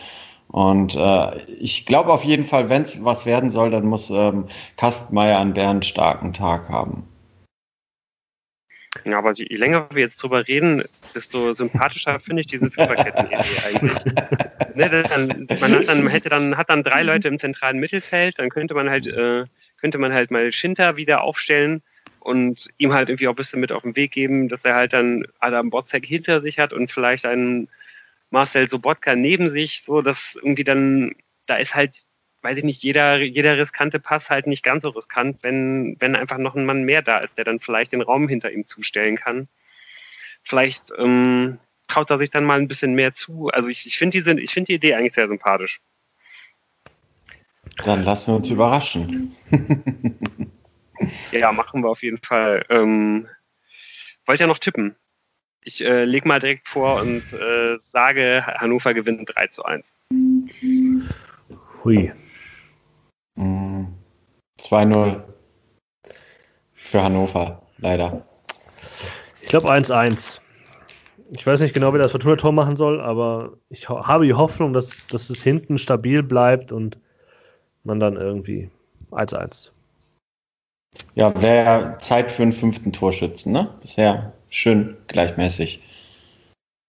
Und äh, ich glaube auf jeden Fall, wenn es was werden soll, dann muss ähm, Kastmeier einen Bären starken Tag haben. Ja, aber je länger wir jetzt drüber reden, desto sympathischer finde ich diese Fünferketten-Idee eigentlich. ne, dann, man, hat dann, hätte dann, hat dann drei Leute im zentralen Mittelfeld, dann könnte man halt, äh, könnte man halt mal Schinter wieder aufstellen und ihm halt irgendwie auch ein bisschen mit auf den Weg geben, dass er halt dann Adam Botzek hinter sich hat und vielleicht einen Marcel Sobotka neben sich, so dass irgendwie dann, da ist halt weiß ich nicht, jeder, jeder riskante Pass halt nicht ganz so riskant, wenn, wenn einfach noch ein Mann mehr da ist, der dann vielleicht den Raum hinter ihm zustellen kann. Vielleicht ähm, traut er sich dann mal ein bisschen mehr zu. Also ich, ich finde die, find die Idee eigentlich sehr sympathisch. Dann lassen wir uns überraschen. ja, machen wir auf jeden Fall. Ähm, wollt ihr noch tippen? Ich äh, lege mal direkt vor und äh, sage, Hannover gewinnt 3 zu 1. Hui. 2-0 für Hannover, leider. Ich glaube 1-1. Ich weiß nicht genau, wie das Fortuna-Tor machen soll, aber ich ho habe die Hoffnung, dass, dass es hinten stabil bleibt und man dann irgendwie 1-1. Ja, wäre Zeit für einen fünften Torschützen, ne? Bisher schön gleichmäßig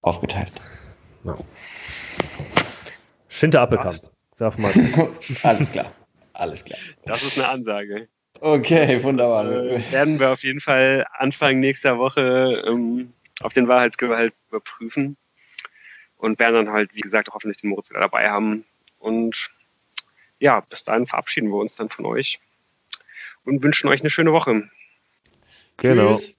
aufgeteilt. Ja. Schinter Appelkamp. Alles klar. Alles klar. Das ist eine Ansage. Okay, wunderbar. Äh, werden wir auf jeden Fall Anfang nächster Woche ähm, auf den Wahrheitsgehalt überprüfen und werden dann halt, wie gesagt, hoffentlich den Moritz wieder dabei haben. Und ja, bis dahin verabschieden wir uns dann von euch und wünschen euch eine schöne Woche. Genau. Tschüss.